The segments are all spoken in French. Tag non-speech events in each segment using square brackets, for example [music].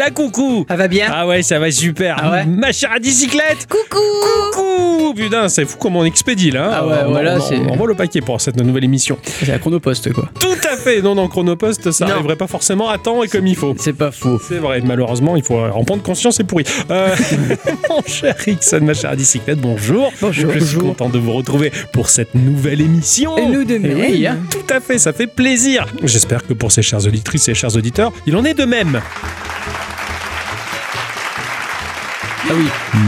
Là coucou Ça va bien Ah ouais ça va super Ah ouais Ma chère à bicyclette Coucou Coucou Putain c'est fou comme on expédie là hein. Ah ouais, on, voilà, on- c'est- on envoie le paquet pour cette nouvelle émission C'est la chronopost quoi. Tout à fait Non non Chronopost ça Non. arriverait pas forcément à temps et comme il faut C'est pas faux. c'est vrai, malheureusement, il faut en prendre conscience, c'est pourri. Euh, [laughs] mon cher Ixon, ma chère bicyclette, bonjour. Bonjour, Je suis bonjour. content de vous retrouver pour cette nouvelle émission. Et nous de même. Eh oui, hein. Tout à fait, ça fait plaisir. J'espère que pour ces chères auditrices et chers auditeurs, il en est de même. Ah oui.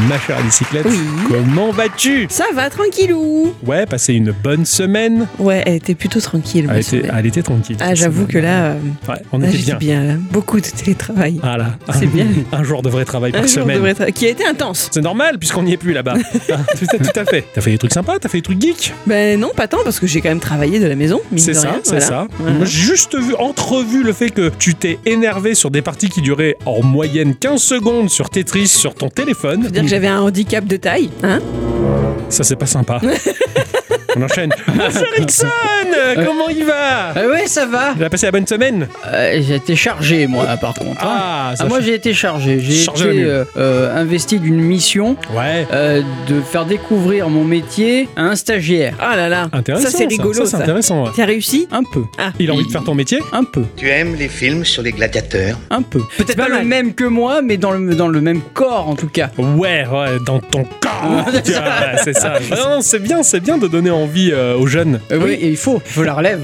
Ma chère bicyclette, Oui. comment vas-tu? Ça va, tranquillou Ouais, passé une bonne semaine. Ouais, elle était plutôt tranquille. Elle était, semaine. elle était tranquille. Ah, j'avoue que là, euh, Ouais, on là, était bien. bien. là. Beaucoup de télétravail. Ah là, C'est bien. [laughs] un jour de vrai travail par Un jour de semaine. vrai Qui a été intense. C'est normal puisqu'on n'y est plus là-bas. [laughs] Ah, tout, à, tout à fait. T'as fait des trucs sympas, t'as fait des trucs geeks? Ben non, pas tant, parce que j'ai quand même travaillé de la maison. C'est ça, c'est voilà. ça. Voilà. Moi, j'ai juste vu, entrevu le fait que tu t'es énervé sur des parties qui duraient en moyenne 15 secondes sur Tetris sur ton téléphone. Faut dire que j'avais un handicap de taille, hein Ça, c'est pas sympa. [laughs] On enchaîne. Mon cher Ixon, comment il va Ah ouais, ça va. Il a passé la bonne semaine Euh, j'ai été chargé moi par contre. hein. Ah, ça Ah, moi j'ai été chargé. J'ai Chargé la été mule. euh, euh, investi d'une mission Ouais. euh, de faire découvrir mon métier à un stagiaire. Ah là là. Intéressant. Ça, c'est rigolo, Ça, ça. c'est intéressant. ouais. T'as réussi Un peu. Ah. Il a envie de faire ton métier Un peu. Tu aimes les films sur les gladiateurs? Un peu. Peut-être pas pas, le mal. même que moi, mais dans le, dans le même corps en tout cas. Ouais, ouais, dans ton corps. [laughs] C'est ça. Ouais, c'est ça. Non, non, c'est bien, c'est bien de donner envie euh, aux jeunes. Euh, oui, et il faut. Il faut la relève.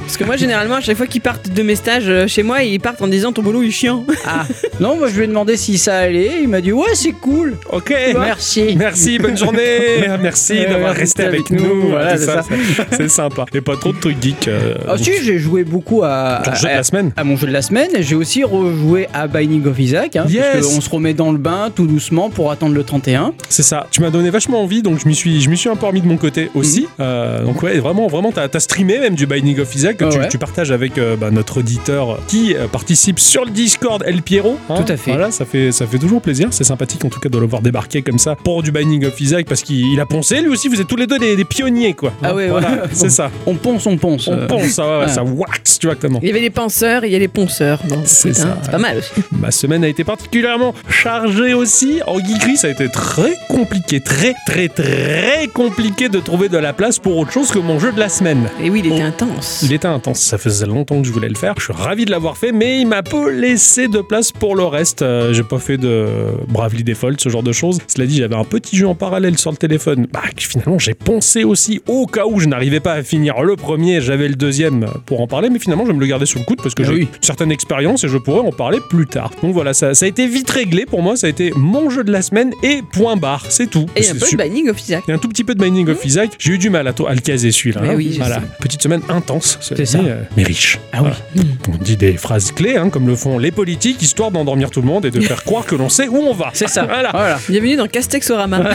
Parce que moi, généralement, à chaque fois qu'ils partent de mes stages euh, chez moi, ils partent en disant ton boulot est chiant. Ah. [laughs] Non, moi je lui ai demandé si ça allait. Il m'a dit ouais, c'est cool. Ok. Merci. Merci, bonne journée. [laughs] Merci Euh, d'avoir resté avec nous. nous, voilà, c'est ça. c'est- C'est sympa. Et pas trop de trucs geeks. euh, Ah si, j'ai joué beaucoup à, ton jeu de à- la semaine. à mon jeu de la semaine. J'ai aussi rejoué à Binding of Isaac. Hein, Yes. Parce qu'on se remet dans le bain tout doucement pour attendre le 31. C'est ça. Tu m'as donné vachement envie, donc je m'y suis, je m'y suis un peu remis de mon côté aussi. Mhm. Euh, donc ouais, vraiment, vraiment, t'as as streamé même du Binding of Isaac que Ah tu, ouais. tu partages avec euh, bah, notre auditeur qui euh, participe sur le Discord El Piero. hein. Tout à fait. Voilà, ça fait, ça fait toujours plaisir. C'est sympathique en tout cas de le voir débarquer comme ça pour du Binding of Isaac parce qu'il il a poncé. Lui aussi, vous êtes tous les deux des, des pionniers quoi. Ah ouais, Voilà, ouais. c'est ça. On ponce, on ponce. On euh. ponce, ça, ouais, ça wax, tu vois comment. Il y avait les penseurs et il y a les ponceurs. C'est ça. C'est pas mal aussi. [laughs] Ma semaine a été particulièrement chargée aussi. En geekery, ça a été très compliqué, très, très, très compliqué de trouver de la place pour autre chose que mon jeu de la semaine. Et oui, il était Oh. intense. Il était intense, ça faisait longtemps que je voulais le faire. Je suis ravi de l'avoir fait, mais il m'a peu laissé de place pour le reste. Euh, J'ai pas fait de Bravely Default, ce genre de choses. Cela dit, j'avais un petit jeu en parallèle sur le téléphone. Bah, que finalement, j'ai poncé aussi au cas où je n'arrivais pas à finir le premier. J'avais le deuxième pour en parler, mais finalement, je vais me le garder sous le coude parce que Ah j'ai oui. une certaine expérience et je pourrais en parler plus tard. Donc voilà, ça, ça a été vite réglé pour moi. Ça a été mon jeu de la semaine et point barre, c'est tout. Et un peu de. Binding of Isaac. A un tout petit peu de Binding of Isaac. J'ai eu du mal à, to- à le caser celui-là. Hein. oui, voilà. Petite semaine intense, C'est ça. euh, mais riche. Ah oui. On dit des phrases clés, hein, comme le font les politiques, histoire d'endormir tout le monde et de faire croire que l'on sait où on va. C'est ça. Voilà. Voilà. Bienvenue dans Castexorama. [laughs]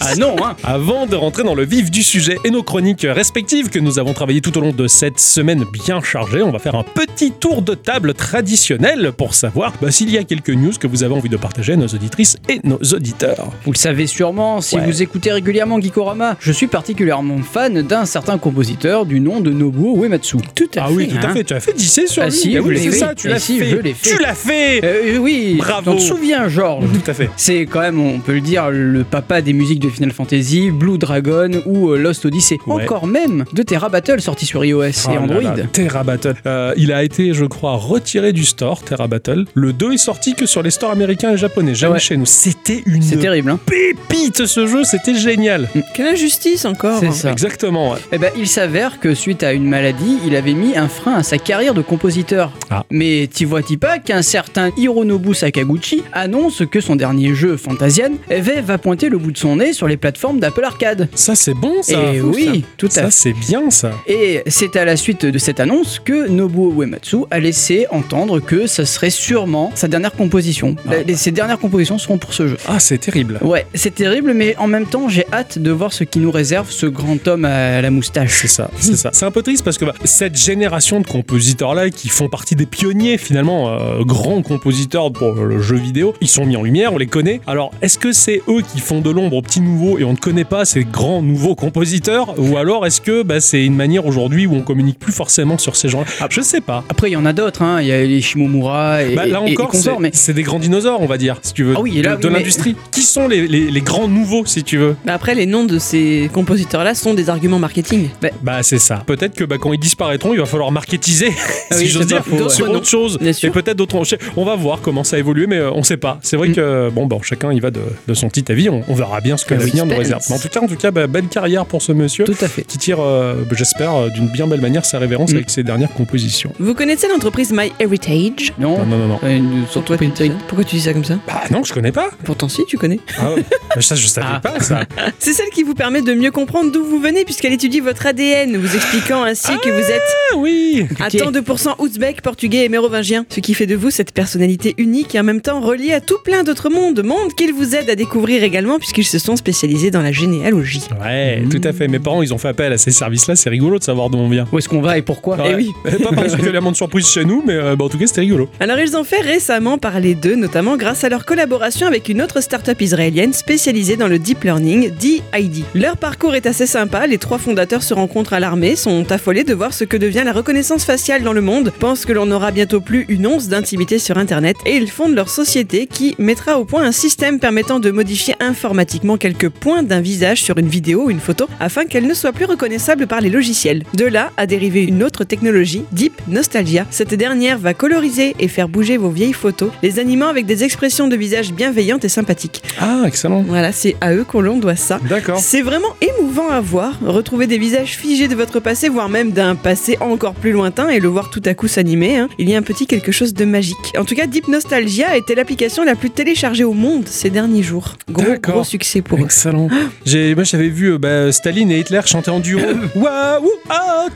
Ah non, hein. Avant de rentrer dans le vif du sujet et nos chroniques respectives que nous avons travaillées tout au long de cette semaine bien chargée, on va faire un petit tour de table traditionnel pour savoir bah, s'il y a quelques news que vous avez envie de partager à nos auditrices et nos auditeurs. Vous le savez sûrement, si Ouais. vous écoutez régulièrement Geekorama, je suis particulièrement fan d'un certain compositeur du nom de Nobuo Uematsu. Tout à Ah fait. oui, tout à hein. fait. Tu as fait 10 sur Ah lui. si, je oui, l'ai c'est fait. ça, tu l'as si, fait. je l'ai fait. Tu l'as fait. Euh, oui, Bravo. on te souviens, Georges Tout à fait. C'est quand même, on peut le dire, le papa des musiques de Final Fantasy, Blue Dragon ou euh, Lost Odyssey. Ouais. Encore même de Terra Battle sorti sur iOS et Oh Android. là, Terra Battle. Euh, il a été, je crois, retiré du store, Terra Battle. Le 2 est sorti que sur les stores américains et japonais. Jamais Ouais. chez nous. C'était une C'est terrible, hein pépite ce jeu, c'était génial. Quelle injustice encore. C'est ça. Exactement. ouais. Eh ben, il s'avère que suite à une maladie, il avait mis un frein à sa carrière de compositeur. Ah. Mais t'y vois-tu pas qu'un certain Hironobu Sakaguchi annonce que son dernier jeu, Fantasian, eh va pointer le bout de son nez sur les plateformes d'Apple Arcade. Ça, c'est bon, ça. Et Fou, oui, tout ça. à Ça, fait. c'est bien, ça. Et c'est à la suite de cette annonce que Nobuo Uematsu a laissé entendre que ça serait sûrement sa dernière composition. Ah. La- ses dernières compositions seront pour ce jeu. Ah, c'est terrible. Ouais, c'est terrible, mais en même temps, j'ai hâte de voir ce qui nous réserve ce grand homme à la moustache. C'est ça, c'est ça. C'est un peu triste parce que bah, cette génération de compositeurs-là, qui font partie des pionniers finalement, euh, grands compositeurs pour le jeu vidéo, ils sont mis en lumière, on les connaît. Alors, est-ce que c'est eux qui font de l'ombre petits nouveaux et on ne connaît pas ces grands nouveaux compositeurs? Ou alors est-ce que bah, c'est une manière aujourd'hui où on communique plus forcément sur ces gens-là? Je sais pas. Après, il y en a d'autres, hein. il y a les Shimomura et, Bah, là et- encore, c'est consorts, mais c'est des grands dinosaures, on va dire, si tu veux, Ah oui, et là, de, de oui, mais- l'industrie. Qui sont les, les- les grands nouveaux, si tu veux? Mais après, les noms de ces compositeurs-là sont des arguments marketing. Bah c'est ça. Peut-être que bah, quand ils disparaîtront, il va falloir marketiser, [laughs] si oui, j'ose dire, faux, ouais. sur D'autres autre chose. Bien Et peut-être d'autres. On va voir comment ça évolue, mais euh, on sait pas. C'est vrai Mm. que bon, bon, chacun il va de, de son petit avis. On, on verra bien ce que Ah l'avenir nous réserve. Mais en tout cas, en tout cas, bah, belle carrière pour ce monsieur tout à fait. qui tire, euh, bah, j'espère, euh, d'une bien belle manière sa révérence Mm. avec ses dernières compositions. Vous connaissez l'entreprise My Heritage? Non, Non, non, non, non. euh, une- Pourquoi tu, dis ça Pourquoi tu dis ça comme ça? Bah non, je connais pas. Pourtant, si, tu connais. Ah, ouais. [laughs] Ça, je savais Ah. pas ça. C'est celle qui vous permet de mieux comprendre d'où vous venez, puisqu'elle étudie votre ADN, vous expliquant ainsi que vous êtes Ah oui. à tant de pourcents ouzbek, portugais et mérovingien. Ce qui fait de vous cette personnalité unique et en même temps reliée à tout plein d'autres mondes. Monde qu'ils vous aident à découvrir également, puisqu'ils se sont spécialisés dans la généalogie. Ouais, tout à fait. Mes parents, ils ont fait appel à ces services-là. C'est rigolo de savoir d'où on vient. Où est-ce qu'on va et pourquoi Eh oui. Pas particulièrement de surprise chez nous, mais euh, bah, en tout cas, c'était rigolo. Alors ils ont fait récemment parler d'eux, notamment grâce à leur collaboration avec une autre start-up israélienne spécialisée dans le deep learning, DID. Leur parcours est assez sympa, les trois fondateurs se rencontrent à l'armée, sont affolés de voir ce que devient la reconnaissance faciale dans le monde, pensent que l'on n'aura bientôt plus une once d'intimité sur Internet, et ils fondent leur société qui mettra au point un système permettant de modifier informatiquement quelques points d'un visage sur une vidéo ou une photo, afin qu'elle ne soit plus reconnaissable par les logiciels. De là a dérivé une autre technologie, Deep Nostalgia. Cette dernière va coloriser et faire bouger vos vieilles photos, les animant avec des expressions de visage bienveillantes et sympathiques. Ah, excellent. Voilà, c'est à eux qu'on l'on doit ça. D'accord. C'est vraiment émouvant à voir, retrouver des visages figés de votre passé, voire même d'un passé encore plus lointain et le voir tout à coup s'animer. hein. Il y a un petit quelque chose de magique. En tout cas, Deep Nostalgia était l'application la plus téléchargée au monde ces derniers jours. Gros, succès pour eux. Excellent. J'ai, moi, j'avais vu euh, bah, Staline et Hitler chanter en duo. [coughs] Waouh ah,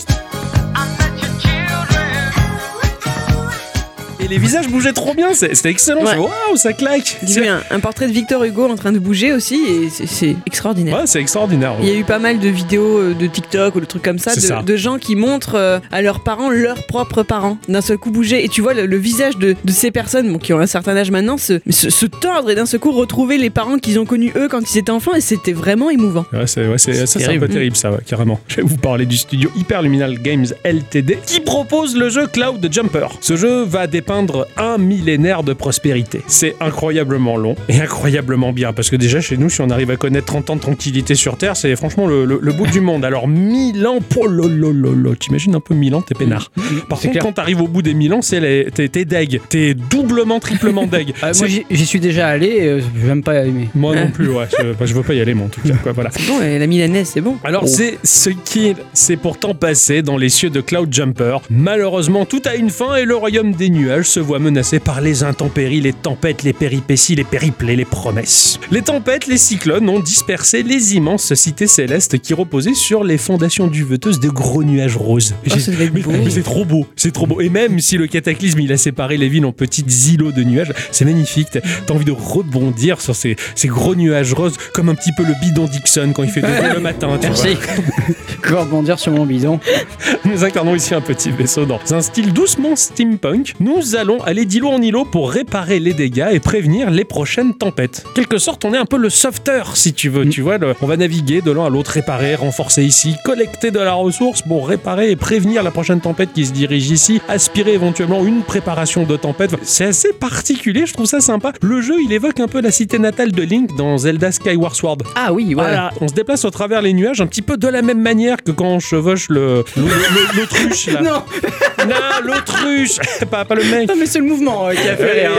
Les visages bougeaient trop bien, c'était excellent. Ouais. Waouh, ça claque. J'ai vu un, un portrait de Victor Hugo en train de bouger aussi et c'est- extraordinaire. Ouais, c'est extraordinaire. Il y a eu pas mal de vidéos euh, de TikTok ou de trucs comme ça, de, gens qui montrent euh, à leurs parents leurs propres parents d'un seul coup bouger. Et tu vois le, le visage de, de ces personnes bon, qui ont un certain âge maintenant se, se, se tordre et d'un seul coup retrouver les parents qu'ils ont connus eux quand ils étaient enfants. Et c'était vraiment émouvant. Ouais, c'est, ouais, ça, c'est un terrible. peu terrible, ça, carrément. Je vais vous parler du studio Hyperluminal Games LTD qui propose le jeu Cloud Jumper. Ce jeu va dépeindre un millénaire de prospérité. C'est incroyablement long et incroyablement bien parce que déjà chez nous, si on arrive à connaître 30 ans de tranquillité sur Terre, c'est franchement le, le- le bout du monde. Alors 1000 ans, pololololo, t'imagines un peu 1000 ans, t'es peinard. Par contre, clair. quand t'arrives au bout des 1000 ans, t'es, deg. T'es doublement, triplement deg. [laughs] C'est- moi j'y suis déjà allé, euh, même pas aimer. moi non plus, ouais. Je, bah, je veux pas y aller, moi, en tout cas. Quoi, voilà. C'est bon, la milanaise, c'est bon. Alors Oh. c'est ce qui s'est pourtant passé dans les cieux de Cloud Jumper. Malheureusement, tout a une fin et le royaume des nuages se voit menacé par les intempéries, les tempêtes, les péripéties, les périples et les promesses. Les tempêtes, les cyclones ont dispersé les immenses cités célestes qui reposaient sur les fondations duveteuses de gros nuages roses. Oh, c'est trop beau, c'est trop beau. Et même si le cataclysme il a séparé les villes en petits îlots de nuages, c'est magnifique. T'as envie de rebondir sur ces, ces gros nuages roses, comme un petit peu le bidon Dixon quand il fait [laughs] dodo le matin. Tu vois. Merci. Je vais rebondir sur mon bidon. Nous incarnons ici un petit vaisseau dans un style doucement steampunk. Nous allons aller d'îlot en îlot pour réparer les dégâts et prévenir les prochaines tempêtes. Quelque sorte, on est un peu le softer, si tu veux. Mm. Tu vois, le- on va naviguer de l'un à l'autre, réparer, renforcer ici, collecter de la ressource pour réparer et prévenir la prochaine tempête qui se dirige ici, aspirer éventuellement une préparation de tempête. C'est assez particulier, je trouve ça sympa. Le jeu, il évoque un peu la cité natale de Link dans Zelda Skyward Sword. Ah oui, voilà. Voilà, on se déplace au travers les nuages un petit peu de la même manière que quand on chevauche le l'autruche là. [laughs] Non, Non, l'autruche, [laughs] pas, pas le mec. Non, mais c'est le mouvement euh, qui a fait rire.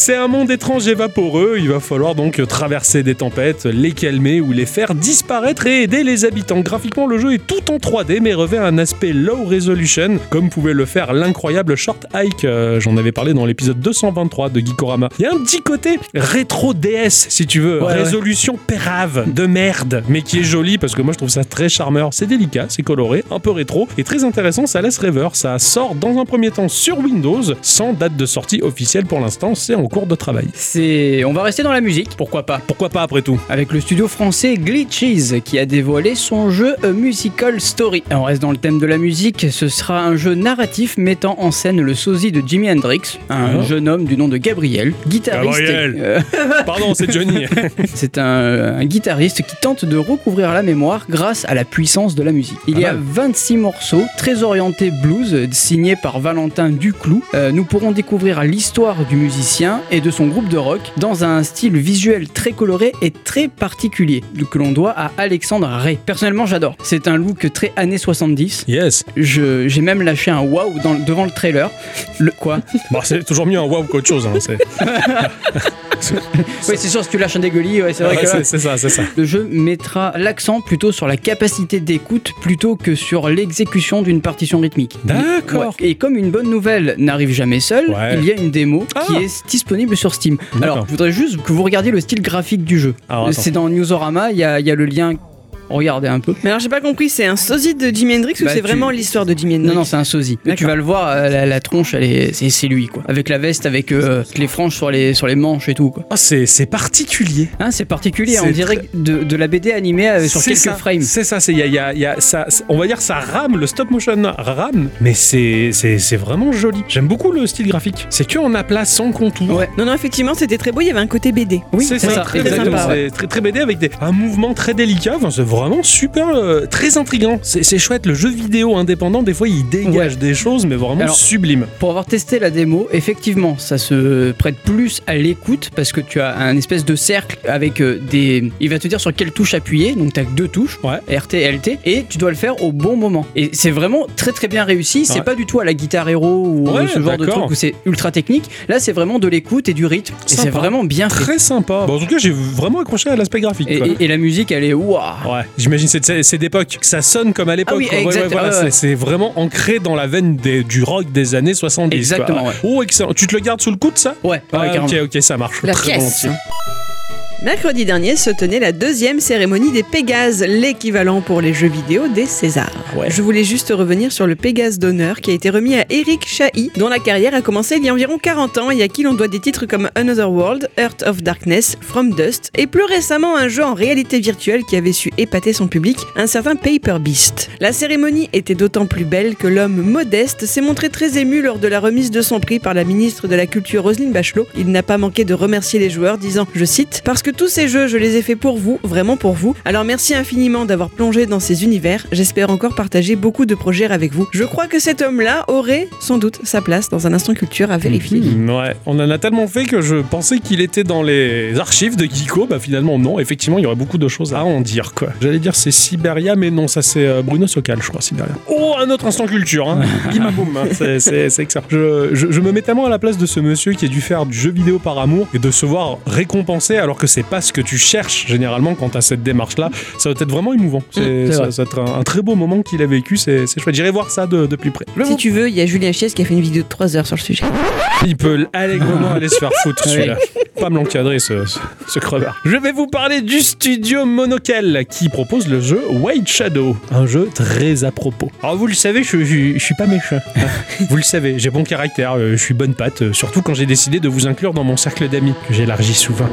C'est un monde étrange et vaporeux, il va falloir donc traverser des tempêtes, les calmer ou les faire disparaître et aider les habitants. Graphiquement, le jeu est tout en 3D mais revêt un aspect low resolution, comme pouvait le faire l'incroyable Short Hike, euh, j'en avais parlé dans l'épisode 223 de Geekorama. Il y a un petit côté rétro DS, si tu veux, Ouais, ouais. résolution pérave, de merde, mais qui est joli parce que moi je trouve ça très charmeur, c'est délicat, c'est coloré, un peu rétro et très intéressant, ça laisse rêveur, ça sort dans un premier temps sur Windows, sans date de sortie officielle pour l'instant, c'est en cours de travail. C'est, on va rester dans la musique, pourquoi pas Pourquoi pas après tout avec le studio français Glitches qui a dévoilé son jeu A Musical Story. On reste dans le thème de la musique, ce sera un jeu narratif mettant en scène le sosie de Jimi Hendrix, un Ah. jeune homme du nom de Gabriel, guitariste. Gabriel. euh, [laughs] Pardon, c'est Johnny. [laughs] c'est un, un guitariste qui tente de recouvrir la mémoire grâce à la puissance de la musique. Il y a mal. 26 morceaux très orientés blues signés par Valentin Duclou. Euh, nous pourrons découvrir l'histoire du musicien et de son groupe de rock dans un style visuel très coloré et très particulier que l'on doit à Alexandre Ray. Personnellement, j'adore. C'est un look très années 70. yes. Je- J'ai même lâché un wow dans- devant le trailer. Le quoi? [laughs] Bon, c'est toujours mieux un wow qu'autre chose. hein, c'est- [laughs] Oui, c'est sûr, si tu lâches un dégueulis, ouais, c'est vrai Ouais, que. c'est c'est ça, c'est ça. Le jeu mettra l'accent plutôt sur la capacité d'écoute plutôt que sur l'exécution d'une partition rythmique. D'accord. Ouais. Et comme une bonne nouvelle n'arrive jamais seule, il y a une démo Ah. qui est disponible sur Steam. Alors, je voudrais juste que vous regardiez le style graphique du jeu. Attends. C'est dans Newsorama, il y y a le lien. Regardez un peu. Mais alors j'ai pas compris, c'est un sosie de Jimi Hendrix ou Bah, c'est tu- vraiment l'histoire de Jimi Hendrix Non, non, c'est un sosie. Tu vas le voir, euh, la, la tronche, elle est, c'est, c'est lui, quoi. Avec la veste, avec euh, les franges sur les, sur les manches et tout, quoi. Ah, c'est c'est particulier. Hein, c'est particulier, C'est on dirait de, de la BD animée euh, sur quelques ça, frames. C'est ça, c'est il y a, il y a- il y a- ça, on va dire ça rame, le stop motion rame, mais c'est c'est c'est vraiment joli. J'aime beaucoup le style graphique. C'est que on a place sans contour. Ouais. Non, non, effectivement, c'était très beau, il y avait un côté BD. Oui, c'est ça, ça, très, exactement. très très BD avec des, un mouvement très délicat. Enfin, c'est vraiment super, euh, très intriguant. C'est chouette. Le jeu vidéo indépendant, des fois, il dégage des choses, mais vraiment Alors, sublimes. Pour avoir testé la démo, effectivement, ça se prête plus à l'écoute parce que tu as un espèce de cercle avec euh, des. Il va te dire sur quelle touche appuyer, donc tu as deux touches, Ouais. RT et LT, et tu dois le faire au bon moment. Et c'est vraiment très très bien réussi. C'est Ouais. pas du tout à la guitare héros ou Ouais, ce genre de truc où c'est ultra technique. Là, c'est vraiment de l'écoute et du rythme. Et c'est vraiment bien fait. Très sympa. Bon, en tout cas, j'ai vraiment accroché à l'aspect graphique. Et, quoi. et- et la musique, elle est waouh. Ouais, j'imagine c'est c'est- d'époque. Ça sonne comme à l'époque. Ah oui. Ouais, ouais, voilà, ouais, c'est- vraiment ancré dans la veine des- du rock des années 70. Exactement, quoi. Oh, excellent. Tu te le gardes sous le coude, ça? Ouais, Ah, ok, ok, ça marche. La Très pièce. volontiers. Mercredi dernier se tenait la deuxième cérémonie des Pégases, l'équivalent pour les jeux vidéo des Césars. Ouais. Je voulais juste revenir sur le Pégase d'honneur qui a été remis à Eric Chahi, dont la carrière a commencé il y a environ 40 ans et à qui l'on doit des titres comme Another World, Earth of Darkness, From Dust et plus récemment un jeu en réalité virtuelle qui avait su épater son public, un certain Paper Beast. La cérémonie était d'autant plus belle que l'homme modeste s'est montré très ému lors de la remise de son prix par la ministre de la Culture Roselyne Bachelot. Il n'a pas manqué de remercier les joueurs disant, je cite, Parce que tous ces jeux, je les ai faits pour vous, vraiment pour vous. Alors merci infiniment d'avoir plongé dans ces univers. J'espère encore partager beaucoup de projets avec vous. Je crois que cet homme-là aurait sans doute sa place dans un instant culture à vérifier. [laughs] Ouais, on en a tellement fait que je pensais qu'il était dans les archives de Geeko. Bah finalement non, effectivement il y aurait beaucoup de choses à en dire quoi. J'allais dire c'est Siberia, mais non, ça c'est euh, Bruno Sokal, je crois, Siberia. Oh, un autre instant culture, hein. [laughs] Bim, boum, hein. c'est, c'est, c'est excellent. Je, je, je me mets tellement à la place de ce monsieur qui a dû faire du jeu vidéo par amour et de se voir récompensé alors que c'est pas ce que tu cherches généralement quand t'as cette démarche-là. Ça va être vraiment émouvant. C'est, Mm, c'est ça, va être un, un très beau moment qu'il a vécu. C'est, c'est chouette. J'irai voir ça de, de plus près. Si tu veux, il y a Julien Chies qui a fait une vidéo de 3 heures sur le sujet. il peut allègrement aller se faire foutre celui-là. Pas me l'encadrer ce, ce, ce crevard. Je vais vous parler du studio Monokel qui propose le jeu White Shadow. Un jeu très à propos. Alors vous le savez, je, je, je suis pas méchant. [laughs] vous le savez, j'ai bon caractère, euh, je suis bonne patte, euh, surtout quand j'ai décidé de vous inclure dans mon cercle d'amis, que j'élargis souvent.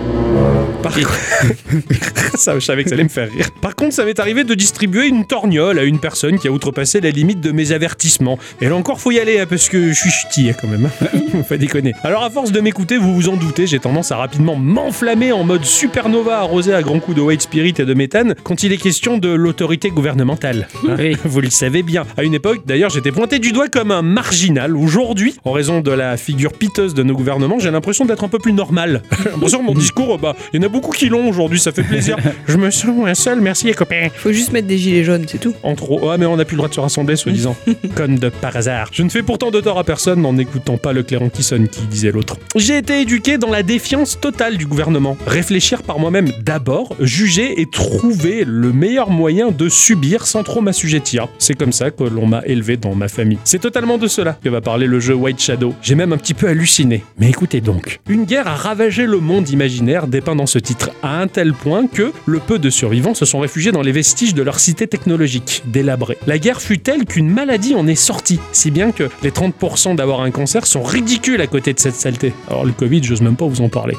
Par [laughs] ça, je savais que ça allait me faire rire. Par contre, ça m'est arrivé de distribuer une torgnole à une personne qui a outrepassé la limite de mes avertissements. Et là encore, faut y aller, hein, parce que je suis ch'ti hein, quand même. hein. [laughs] Faut déconner. Alors, à force de m'écouter, vous vous en doutez, j'ai tendance à rapidement m'enflammer en mode supernova arrosé à grands coups de white spirit et de méthane quand il est question de l'autorité gouvernementale. hein. Oui. [laughs] Vous le savez bien. À une époque, d'ailleurs, j'étais pointé du doigt comme un marginal. Aujourd'hui, en raison de la figure piteuse de nos gouvernements, j'ai l'impression d'être un peu plus normal. J'ai l'impression que mon discours, bah, il y en a beaucoup qui l'ont aujourd'hui, ça fait plaisir. [laughs] Je me sens moins seul, merci les copains. Faut juste mettre des gilets jaunes, c'est tout. Entre autres, ouais, mais on n'a plus le droit de se rassembler, soi-disant. [laughs] Comme de par hasard. Je ne fais pourtant de tort à personne en n'écoutant pas le clairon qui sonne, qui disait l'autre. J'ai été éduqué dans la défiance totale du gouvernement. Réfléchir par moi-même d'abord, juger et trouver le meilleur moyen de subir sans trop m'assujettir. C'est comme ça que l'on m'a élevé dans ma famille. C'est totalement de cela que va parler le jeu White Shadow. J'ai même un petit peu halluciné. Mais écoutez donc. Une guerre a ravagé le monde imaginaire dépeint dans ce ce titre à un tel point que le peu de survivants se sont réfugiés dans les vestiges de leur cité technologique, délabrée. La guerre fut telle qu'une maladie en est sortie, si bien que les 30% d'avoir un cancer sont ridicules à côté de cette saleté. Alors le Covid, j'ose même pas vous en parler.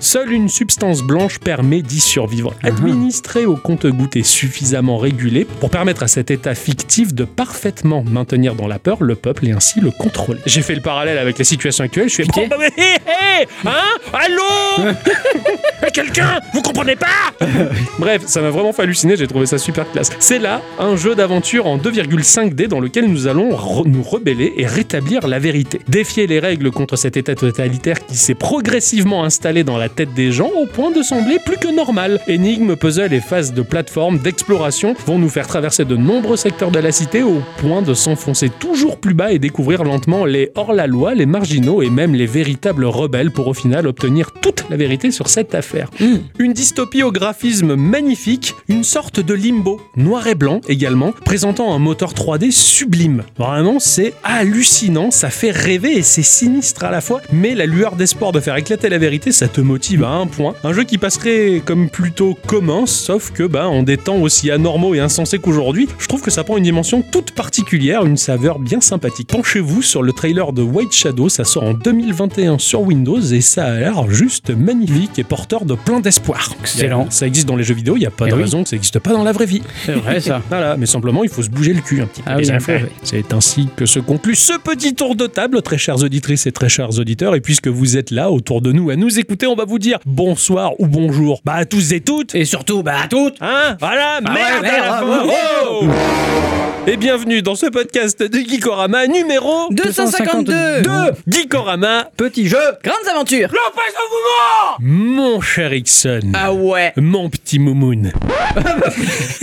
Seule une substance blanche permet d'y survivre. Administrée au compte-gouttes et suffisamment régulée pour permettre à cet état fictif de parfaitement maintenir dans la peur le peuple et ainsi le contrôler. J'ai fait le parallèle avec la situation actuelle, je suis [laughs] hé, hein? Allô? [laughs] Quelqu'un Vous comprenez pas [laughs] Bref, ça m'a vraiment fait halluciner, j'ai trouvé ça super classe. C'est là un jeu d'aventure en 2,5D dans lequel nous allons nous rebeller et rétablir la vérité. Défier les règles contre cet état totalitaire qui s'est progressivement installé dans la tête des gens au point de sembler plus que normal. Énigmes, puzzles et phases de plateforme, d'exploration vont nous faire traverser de nombreux secteurs de la cité au point de s'enfoncer toujours plus bas et découvrir lentement les hors-la-loi, les marginaux et même les véritables rebelles pour au final obtenir toute la vérité sur cette affaire. Une dystopie au graphisme magnifique, une sorte de limbo, noir et blanc également, présentant un moteur 3D sublime. Vraiment, c'est hallucinant, ça fait rêver et c'est sinistre à la fois, mais la lueur d'espoir de faire éclater la vérité, ça te motive à un point. Un jeu qui passerait comme plutôt commun, sauf que bah, en des temps aussi anormaux et insensés qu'aujourd'hui, je trouve que ça prend une dimension toute particulière, une saveur bien sympathique. Penchez-vous sur le trailer de White Shadow, ça sort en 2021 sur Windows et ça a l'air juste magnifique et porteur de plein d'espoir. Excellent. Ça existe dans les jeux vidéo, il n'y a pas Eh de oui. raison que ça n'existe pas dans la vraie vie. C'est vrai ça. [laughs] Voilà, mais simplement il faut se bouger le cul un petit peu. Ah oui. C'est ainsi que se conclut ce petit tour de table, très chères auditrices et très chers auditeurs. Et puisque vous êtes là autour de nous à nous écouter, on va vous dire bonsoir ou bonjour. Bah à tous et toutes. Et surtout, bah à toutes Hein Voilà, Ah merde, ouais, à la merde, fin. bravo. Oh Et bienvenue dans ce podcast de Geekorama numéro 252 252. de Geekorama. Petit jeu Grandes aventures Mon cher Ixon. Ah ouais Mon petit moumoun. [laughs]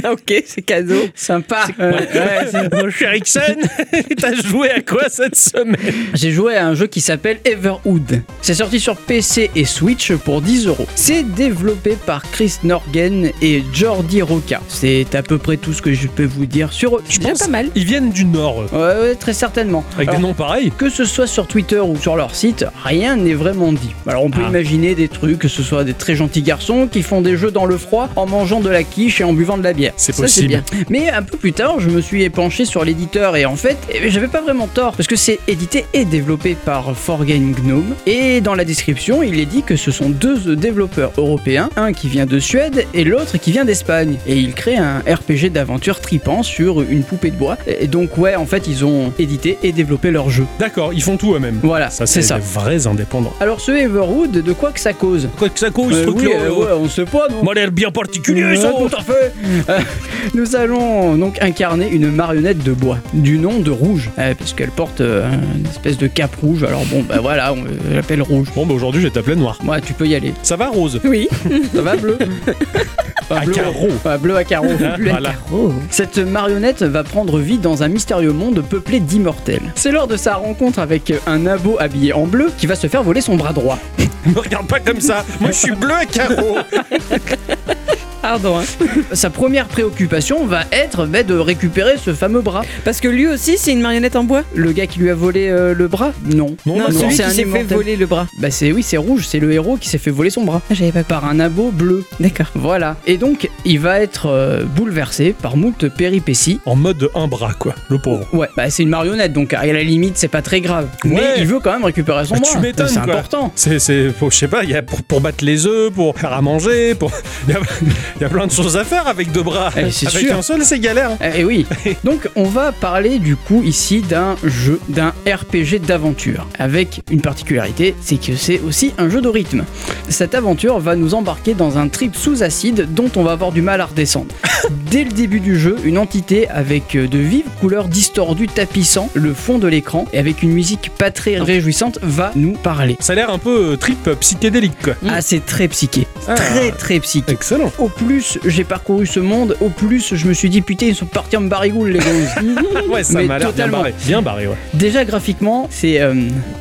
Ok, c'est cadeau. Sympa. Euh, ouais, [laughs] cher Ixon, [laughs] t'as joué à quoi cette semaine J'ai joué à un jeu qui s'appelle Everwood. C'est sorti sur PC et Switch pour 10 euros. C'est développé par Chris Norgen et Jordi Roca. C'est à peu près tout ce que je peux vous dire sur eux. Je Bien pas mal. Ils viennent du Nord. Ouais, ouais, très certainement. avec Alors, des noms pareils. que ce soit sur Twitter ou sur leur site, rien n'est vraiment dit. Alors on peut Ah. imaginer des trucs, que ce soit des très gentils garçons qui font des jeux dans le froid en mangeant de la quiche et en buvant de la bière. C'est Ça, possible. bien. Mais un peu plus tard, je me suis épanché sur l'éditeur et en fait, eh, j'avais pas vraiment tort parce que c'est édité et développé par Forgame Gnome. Et dans la description, il est dit que ce sont deux développeurs européens, un qui vient de Suède et l'autre qui vient d'Espagne. Et ils créent un RPG d'aventure tripant sur une poupée de bois. Et donc ouais, en fait, ils ont édité et développé leur jeu. D'accord, ils font tout eux-mêmes. Voilà, Ça, c'est ça. des vrais indépendants. Alors ce Everwood, de quoi que ça cause? Quoi que ça cause, ce oui, truc-là, euh, euh, ouais, on sait pas, non Modèle bien particulier, Ouais, ça. tout à fait. [laughs] Euh, Nous allons donc incarner une marionnette de bois, du nom de Rouge, euh, puisqu'elle porte euh, une espèce de cape rouge. Alors bon, bah voilà, on euh, l'appelle Rouge. Bon, bah aujourd'hui, j'ai t'appelé noir. Moi, tu peux y aller. Ça va, Rose? Oui. [laughs] Ça va, bleu? Pas À bleu, carreaux. pas bleu à carreaux. Bleu à Voilà. carreaux. Cette marionnette va prendre vie dans un mystérieux monde peuplé d'immortels. C'est lors de sa rencontre avec un abo habillé en bleu qui va se faire voler son bras droit. [laughs] Me regarde pas comme ça. Moi, je suis bleu à carreaux. Pardon. hein. [laughs] Sa première préoccupation va être bah, de récupérer ce fameux bras. Parce que lui aussi, c'est une marionnette en bois? Le gars qui lui a volé euh, le bras? Non. Non, Non, d'accord. celui c'est qui s'est fait voler le bras. Bah c'est oui, c'est rouge, c'est le héros qui s'est fait voler son bras Ah, j'avais pas par un abo bleu. D'accord. Voilà. Et donc, il va être euh, bouleversé par moult péripéties. En mode un bras, quoi. Le pauvre. Ouais, bah c'est une marionnette, donc à la limite, c'est pas très grave. Mais il veut quand même récupérer son Bah, bras. tu m'étonnes, C'est important. C'est, je sais pas, il y a pour, pour battre les œufs, pour faire à manger, pour. [laughs] Il y a, plein de choses à faire avec deux bras. Eh, c'est avec sûr. un seul, c'est galère. Eh oui. [laughs] Donc on va parler du coup ici d'un jeu, d'un RPG d'aventure. Avec une particularité, c'est que c'est aussi un jeu de rythme. Cette aventure va nous embarquer dans un trip sous acide dont on va avoir du mal à redescendre. [laughs] Dès le début du jeu, une entité avec euh, de vives couleurs distordues tapissant le fond de l'écran et avec une musique pas très réjouissante va nous parler. Ça a l'air un peu euh, trip psychédélique, quoi. Ah c'est très psyché. Ah. Très très psyché. Excellent. Au plus j'ai parcouru ce monde, au plus je me suis dit putain ils sont partis en barigoule les gars. [laughs] Ouais, ça m'a l'air bien barré. Bien barré, ouais. Déjà graphiquement c'est euh,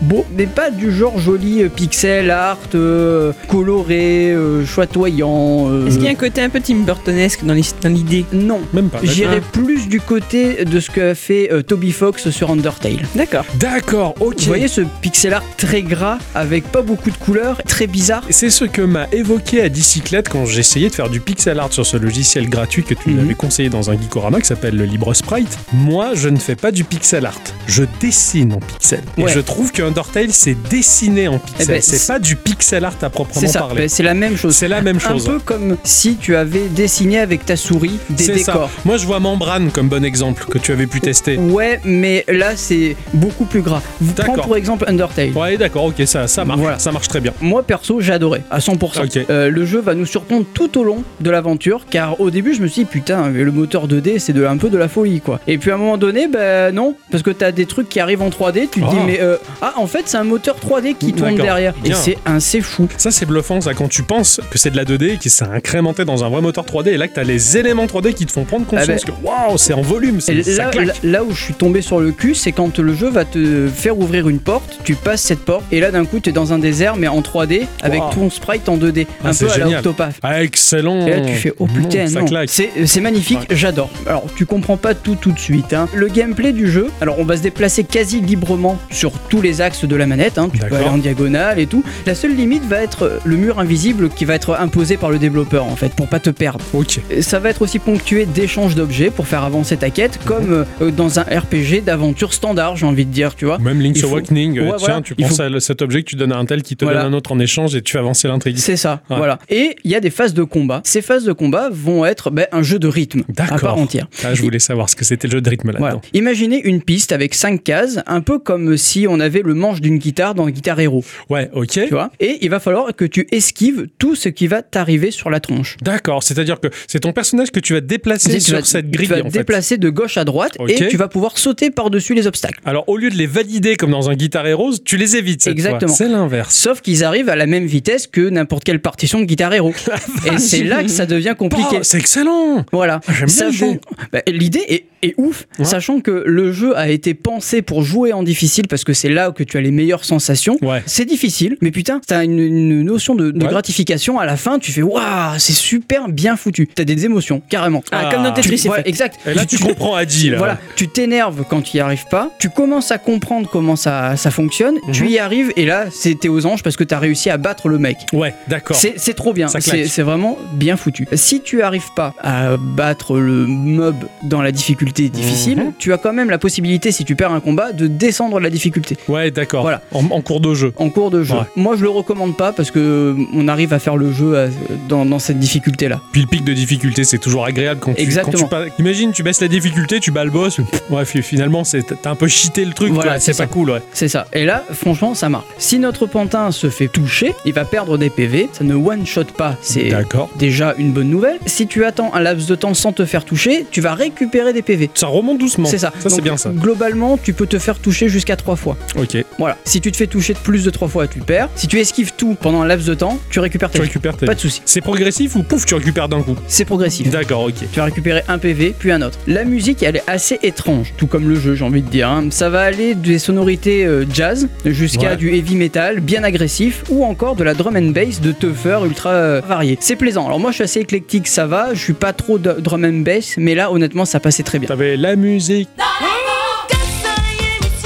beau, mais pas du genre joli euh, pixel art, euh, coloré, euh, chatoyant. euh, Est-ce qu'il y a un côté un peu Tim Burtonesque dans l'idée? Non. Même pas. J'irais plus du côté de ce qu'a fait euh, Toby Fox sur Undertale. D'accord. D'accord, ok. Vous voyez ce pixel art très gras avec pas beaucoup de couleurs, très bizarre. C'est ce que m'a évoqué à Dicyclette quand j'essayais de faire du pixel art sur ce logiciel gratuit que tu Mhm. m'avais conseillé dans un Geekorama qui s'appelle le Libre Sprite. Moi, je ne fais pas du pixel art. Je dessine en pixel. Et je trouve que Undertale, c'est dessiné en pixel. Eh ben, c'est pas du pixel art à proprement ça, parler. Ben, c'est la même chose. C'est la même Un chose. peu comme si tu avais dessiné avec ta souris des ça. décors. Moi, je vois Membrane comme bon exemple que tu avais pu tester. Ouais, mais là c'est beaucoup plus gras. Vous prends D'accord. pour exemple Undertale. Ouais, d'accord, ok, ça, ça marche. Voilà. Ça marche très bien. Moi perso, j'ai adoré à 100%. Ok. Euh, le jeu va nous surprendre tout au long de l'aventure, car au début je me suis dit putain, mais le moteur 2D c'est de, un peu de la folie quoi. Et puis à un moment donné, ben non, parce que t'as des trucs qui arrivent en 3D, tu te dis Ah. mais euh, ah en fait c'est un moteur 3D qui tourne derrière. Et c'est un c'est fou. Ça, c'est bluffant, ça, quand tu penses que c'est de la 2D et que c'est incrémenté dans un vrai moteur 3D, et là que t'as les éléments 3D qui te font prendre conscience Ah que waouh, c'est en volume, c'est ça là, claque. là, là où je suis tombé sur le cul, c'est quand le jeu va te faire ouvrir une porte, tu passes cette porte, et là d'un coup t'es dans un désert mais en 3D avec Wow. ton sprite en 2D, Ah, un peu à la. Octopath. Ah, excellent. Et là tu fais oh putain non. C'est magnifique, j'adore. Alors tu comprends pas tout tout de suite. hein. Le gameplay du jeu, alors on va se déplacer quasi librement sur tous les axes de la manette. hein. Tu peux aller en diagonale et tout. La seule limite va être euh, le mur invisible qui va être imposé par le développeur en fait pour pas te perdre. Ok. Ça va être aussi ponctué d'échanges d'objets pour faire avancer ta quête, comme euh, dans un RPG d'aventure standard, j'ai envie de dire, tu vois. Même Link's faut- Awakening, euh, Ouais, tiens, voilà. tu penses faut- à le- cet objet que tu donnes à un tel qui te Voilà. donne un autre en échange et tu fais avancer l'intrigue. C'est ça, Ouais. voilà. Et il y a des phases de combat. Ces phases de combat vont être ben, un jeu de rythme à part entière. Ah, je voulais savoir ce que c'était le jeu de rythme là-dedans. Voilà. Imaginez une piste avec cinq cases, un peu comme si on avait le manche d'une guitare dans Guitar Hero, Ouais, ok. tu vois? Et il va falloir que tu esquives tout ce qui va t'arriver sur la tronche. D'accord, c'est-à-dire que c'est ton personnage que tu vas déplacer sur vas- cette grille tu vas en fait. déplacer de gauche à droite et tu vas pouvoir sauter par-dessus les obstacles. Alors au lieu de les valider comme dans un Guitar Hero, tu les évites cette Exactement. C'est l'inverse. Sauf qu'ils arrivent à la même vitesse que n'importe quelle partition de Guitar Hero. [laughs] Et c'est là ça devient compliqué. Oh, c'est excellent Voilà. Ah, J'aime bien Sachant- bah, l'idée est, est ouf, Ouais. sachant que le jeu a été pensé pour jouer en difficile parce que c'est là que tu as les meilleures sensations. Ouais. C'est difficile, mais putain, t'as une, une notion de, de Ouais. gratification à la fin. Tu fais waouh, c'est super bien foutu. T'as des émotions, carrément. Ah, Ah. comme dans Tetris exact. Et là tu comprends Adi là. Voilà, tu t'énerves quand tu y arrives pas, tu commences à comprendre comment ça, ça fonctionne, tu Mhm. y arrives et là c'était aux anges parce que t'as réussi à battre le mec. Ouais, d'accord. C'est trop bien, c'est vraiment bien foutu. Si tu arrives pas à battre le mob dans la difficulté difficile, Mhm. tu as quand même la possibilité, si tu perds un combat, de descendre la difficulté Ouais, d'accord. Voilà. En, en cours de jeu. en cours de jeu. Ouais. Moi je le recommande pas parce que on arrive à faire le jeu à- dans, dans cette difficulté là. Puis le pic de difficulté, c'est toujours agréable quand tu. Exactement. tu pa- imagine, tu baisses la difficulté, tu bats le boss. Ouais, fi- finalement, t'as un peu cheaté le truc. Voilà, c'est pas ça. cool, ouais. C'est ça. Et là, franchement, ça marche. Si notre pantin se fait toucher, il va perdre des PV. Ça ne one-shot pas. C'est D'accord. Déjà une bonne nouvelle. Si tu attends un laps de temps sans te faire toucher, tu vas récupérer des PV. Ça remonte doucement. C'est ça. Ça, c'est bien ça. Globalement, tu peux te faire toucher jusqu'à trois fois. Ok. Voilà. Si tu te fais toucher de plus de trois fois, tu perds. Si tu esquives tout pendant un laps de temps, tu récupères tes Tu récupères tes. Pas de souci. C'est progressif ou pouf, tu récupères d'un coup C'est progressif. D'accord, ok. Tu vas récupérer un PV, puis un autre. La musique, elle est assez étrange, tout comme le jeu, j'ai envie de dire. hein. Ça va aller des sonorités euh, jazz jusqu'à Ouais. du heavy metal bien agressif, ou encore de la drum and bass de tougher ultra euh, varié. C'est plaisant. Alors moi, je suis assez éclectique, ça va. Je suis pas trop de drum and bass, mais là, honnêtement, ça passait très bien. T'avais la musique.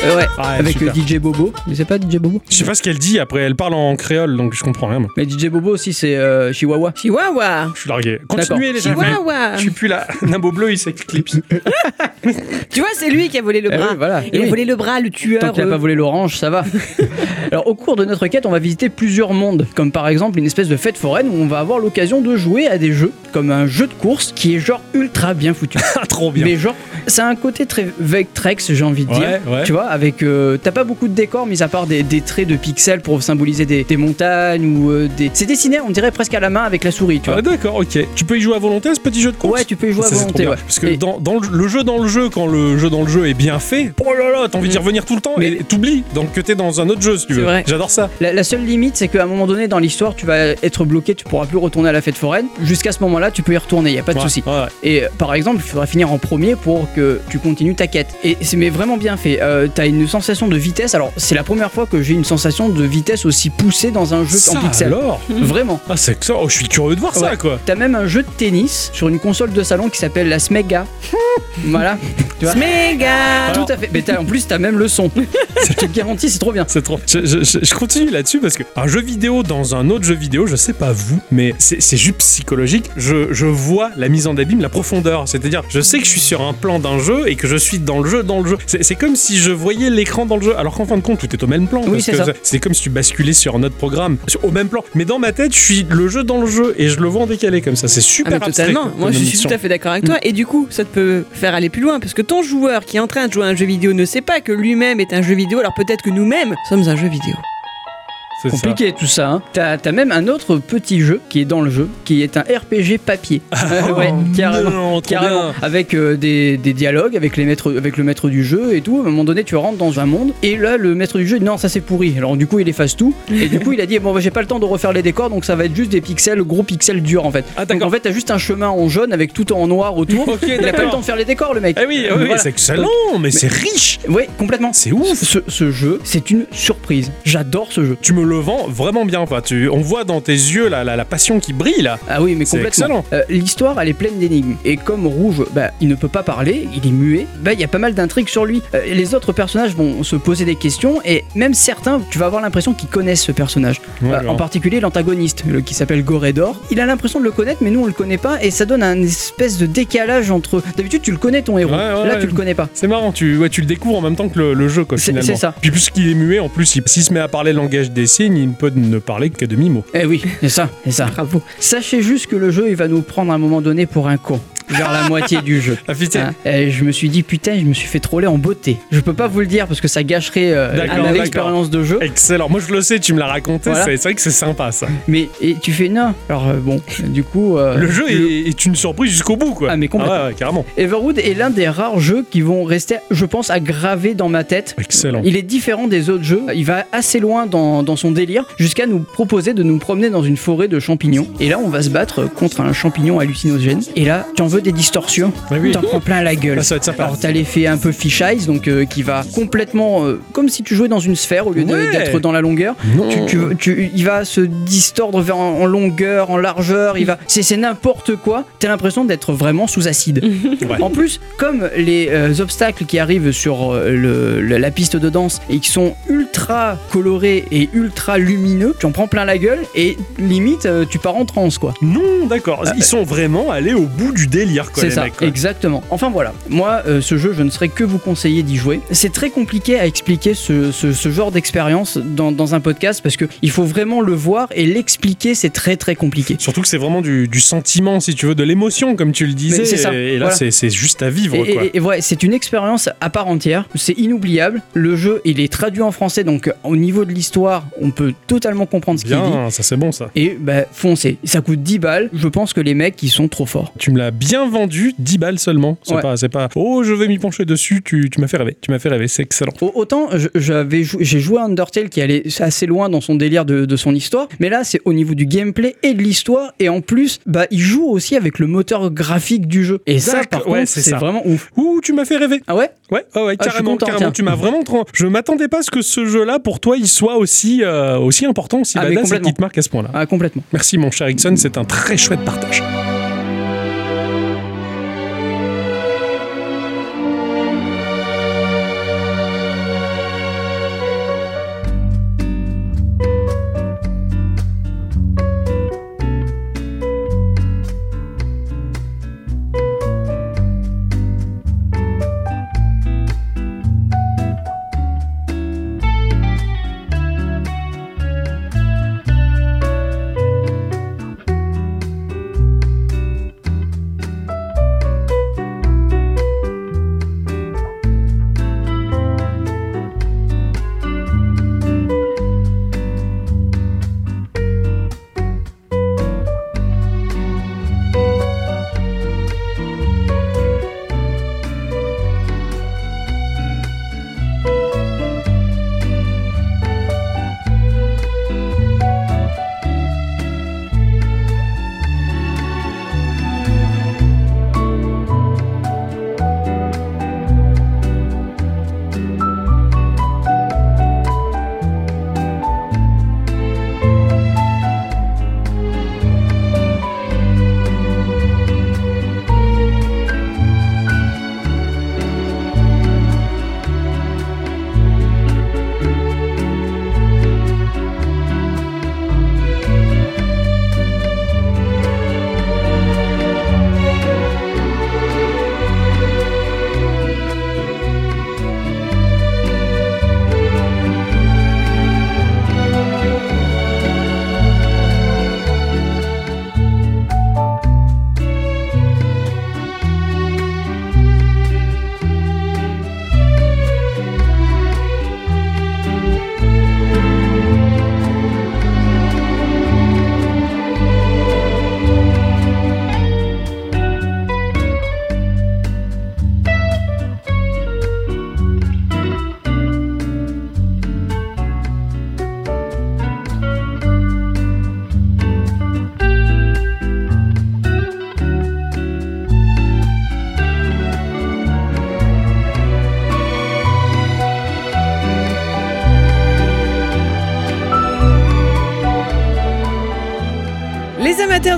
Euh, ouais. Ah, Avec super. euh, DJ Bobo. Je sais pas DJ Bobo. Je sais pas ce qu'elle dit après, elle parle en créole donc je comprends rien. moi. Mais DJ Bobo aussi, c'est euh, Chihuahua. Chihuahua. Je suis largué. Continuez les amis. Chihuahua. Je suis plus là. [laughs] Nimbo bleu il s'éclipse. Tu vois, c'est lui qui a volé le Eh bras. oui, voilà. Il Eh a oui. volé le bras, le tueur. Tant qu'il a pas volé l'orange, ça va. [laughs] Alors, au cours de notre quête, on va visiter plusieurs mondes, comme par exemple une espèce de fête foraine où on va avoir l'occasion de jouer à des jeux, comme un jeu de course qui est genre ultra bien foutu. Ah, [laughs] trop bien. Mais genre, c'est un côté très Vectrex, j'ai envie de dire. Ouais, ouais. Tu vois, avec. euh, T'as pas beaucoup de décors, mis à part des, des traits de pixels pour symboliser des, des montagnes ou euh, des. C'est dessiné, on dirait presque à la main avec la souris, tu vois. Ah, d'accord, ok. Tu peux y jouer à volonté ce petit jeu de course Ouais, tu peux y jouer à Ça, volonté, ouais. Parce que Et- dans, dans le, le jeu dans le jeu, quand le jeu dans le jeu est bien fait, oh là là, t'as envie d'y revenir tout le temps Mais- et t'oublies donc que t'es dans un autre jeu si tu C'est veux. vrai. J'adore ça. La, la seule limite, c'est qu'à un moment donné dans l'histoire, tu vas être bloqué, tu pourras plus retourner à la fête foraine. Jusqu'à ce moment-là, tu peux y retourner, y a pas de Ouais, souci. ouais. Et euh, par exemple, il faudra finir en premier pour que tu continues ta quête. Et c'est mais vraiment bien fait. Euh, T'as une sensation de vitesse. Alors, c'est la première fois que j'ai une sensation de vitesse aussi poussée dans un jeu Ça en pixel. alors Vraiment. Ah, c'est que ça. Oh, je suis curieux de voir ça quoi. T'as même un jeu de tennis sur une console de salon qui s'appelle la Smega. [laughs] voilà. Tu vois Méga Tout à fait. Mais t'as- en plus, t'as même le son. [laughs] je te garantis, c'est trop bien. C'est trop. Je, je- je- je continue là-dessus parce que un jeu vidéo dans un autre jeu vidéo, je sais pas vous, mais c'est juste psychologique. Je, je vois la mise en abîme, la profondeur. C'est-à-dire, je sais que je suis sur un plan d'un jeu et que je suis dans le jeu, dans le jeu. C'est comme si je voyais l'écran dans le jeu, alors qu'en fin de compte, tout est au même plan. Oui, c'est comme si tu basculais sur un autre programme, au même plan. Mais dans ma tête, je suis le jeu dans le jeu et je le vois en décalé comme ça. C'est Ah super abstrait, totalement, moi je suis tout à fait d'accord avec toi et du coup ça te peut faire aller plus loin parce que ton joueur qui est en train de jouer à un jeu vidéo ne sait pas que lui-même est un jeu vidéo alors peut-être que nous-mêmes sommes un jeu vidéo. C'est ça. Compliqué tout ça. Hein. T'as même un autre petit jeu qui est dans le jeu, qui est un RPG papier. Oh, [laughs] ouais, carrément. non, Carrément, avec euh, des, des dialogues avec, les maîtres, avec le maître du jeu et tout. À un moment donné, tu rentres dans un monde et là, le maître du jeu dit non, ça c'est pourri. Alors, du coup, il efface tout. Et du coup, il a dit bon, bah, j'ai pas le temps de refaire les décors donc ça va être juste des pixels, gros pixels durs en fait. Ah, donc, en fait, t'as juste un chemin en jaune avec tout en noir autour. [laughs] Ok, il a pas le temps de faire les décors, le mec. Eh oui, oui, Voilà. c'est excellent, mais, c'est riche. Oui, complètement. C'est ouf. Ce, ce jeu, c'est une surprise. J'adore ce jeu. Tu me le vends vraiment bien. Enfin, tu, on voit dans tes yeux la, la, la passion qui brille là. Ah oui, mais complètement. Euh, L'histoire, elle est pleine d'énigmes. Et comme Rouge, bah, il ne peut pas parler, il est muet, bah, il y a pas mal d'intrigues sur lui. Euh, les autres personnages vont se poser des questions, et même certains, tu vas avoir l'impression qu'ils connaissent ce personnage. Ouais, Euh, alors. en particulier l'antagoniste, qui s'appelle Goredor. Il a l'impression de le connaître, mais nous on le connaît pas, et ça donne un espèce de décalage entre. D'habitude, tu le connais ton héros. Ouais, ouais, Là, tu le connais pas. C'est marrant, tu, ouais, tu le découvres en même temps que le, le jeu, quoi, C'est- finalement. c'est ça. Puis puisqu'il est muet, en plus, il- s'il se met à parler le langage des signes, il ne peut ne parler que de mimo. Eh oui, c'est ça, c'est ça. Bravo. Sachez juste que le jeu, il va nous prendre à un moment donné pour un con. Vers la moitié du jeu. [laughs] Ah putain. Hein, et je me suis dit putain, je me suis fait troller en beauté. Je peux pas vous le dire parce que ça gâcherait euh, l'expérience de jeu. Excellent. Moi, je le sais, tu me l'as raconté. Voilà. C'est vrai que c'est sympa, ça. Mais et tu fais non. Alors euh, bon, euh, du coup. euh, le jeu est, est une surprise jusqu'au bout, quoi. Ah, mais complètement. ouais, ouais, carrément. Everwood est l'un des rares jeux qui vont rester, je pense, à graver dans ma tête. Excellent. Il est différent des autres jeux. Il va assez loin dans, dans son délire jusqu'à nous proposer de nous promener dans une forêt de champignons. Et là, on va se battre contre un champignon hallucinogène. Et là, tu en veux des distorsions. Ah oui. T'en prends plein la gueule. Ah, ça va être sympa. Alors t'as l'effet un peu fish eyes, donc euh, qui va complètement euh, comme si tu jouais dans une sphère au lieu Ouais. d'être dans la longueur. Non. Tu, tu- tu- il va se distordre vers en, en longueur, en largeur. Il va, [laughs] c'est, n'importe quoi. T'as l'impression d'être vraiment sous acide. [laughs] Ouais. En plus, comme les euh, obstacles qui arrivent sur euh, le- le- la piste de danse et qui sont ultra colorés et ultra lumineux, tu en prends plein la gueule et limite euh, tu pars en transe quoi. Non, d'accord. Ils sont vraiment allés au bout du délire, quoi, C'est ça, mecs, quoi. exactement. Enfin voilà, moi euh, ce jeu je ne saurais que vous conseiller d'y jouer. C'est très compliqué à expliquer ce, ce- ce genre d'expérience dans, dans un podcast parce que il faut vraiment le voir et l'expliquer, c'est très très compliqué. Surtout que c'est vraiment du, du sentiment, si tu veux, de l'émotion, comme tu le disais. c'est ça, Et là, voilà. c'est juste à vivre, Et, quoi. et- et ouais, c'est une expérience à part entière, c'est inoubliable. Le jeu, il est traduit en français, donc euh, au niveau de l'histoire, on peut totalement comprendre ce qu'il dit. Bien, ça c'est bon, ça. Et bah foncez, ça coûte 10 balles. Je pense que les mecs ils sont trop forts. Tu me l'as bien vendu, 10 balles seulement. C'est Ouais. pas, c'est pas. Oh, je vais m'y pencher dessus. Tu, tu m'as fait rêver. Tu m'as fait rêver. C'est excellent. Au- Autant j'avais j'ai joué à Undertale qui allait assez loin dans son délire de, de son histoire, mais là c'est au niveau du gameplay et de l'histoire et en plus bah il joue aussi avec le moteur graphique du jeu. Et ça par ouais, contre c'est vraiment ouf. Ouh, tu m'as fait rêver. Ah ouais? Ouais, ouais, ouais, Ah, carrément, content, carrément. tiens. Tu m'as vraiment. Je m'attendais pas à ce que ce jeu-là, pour toi, il soit aussi, euh, aussi important, aussi Ah, badass et qu'il te marque à ce point-là. Ah complètement. Merci, mon cher Ixon. C'est un très chouette partage.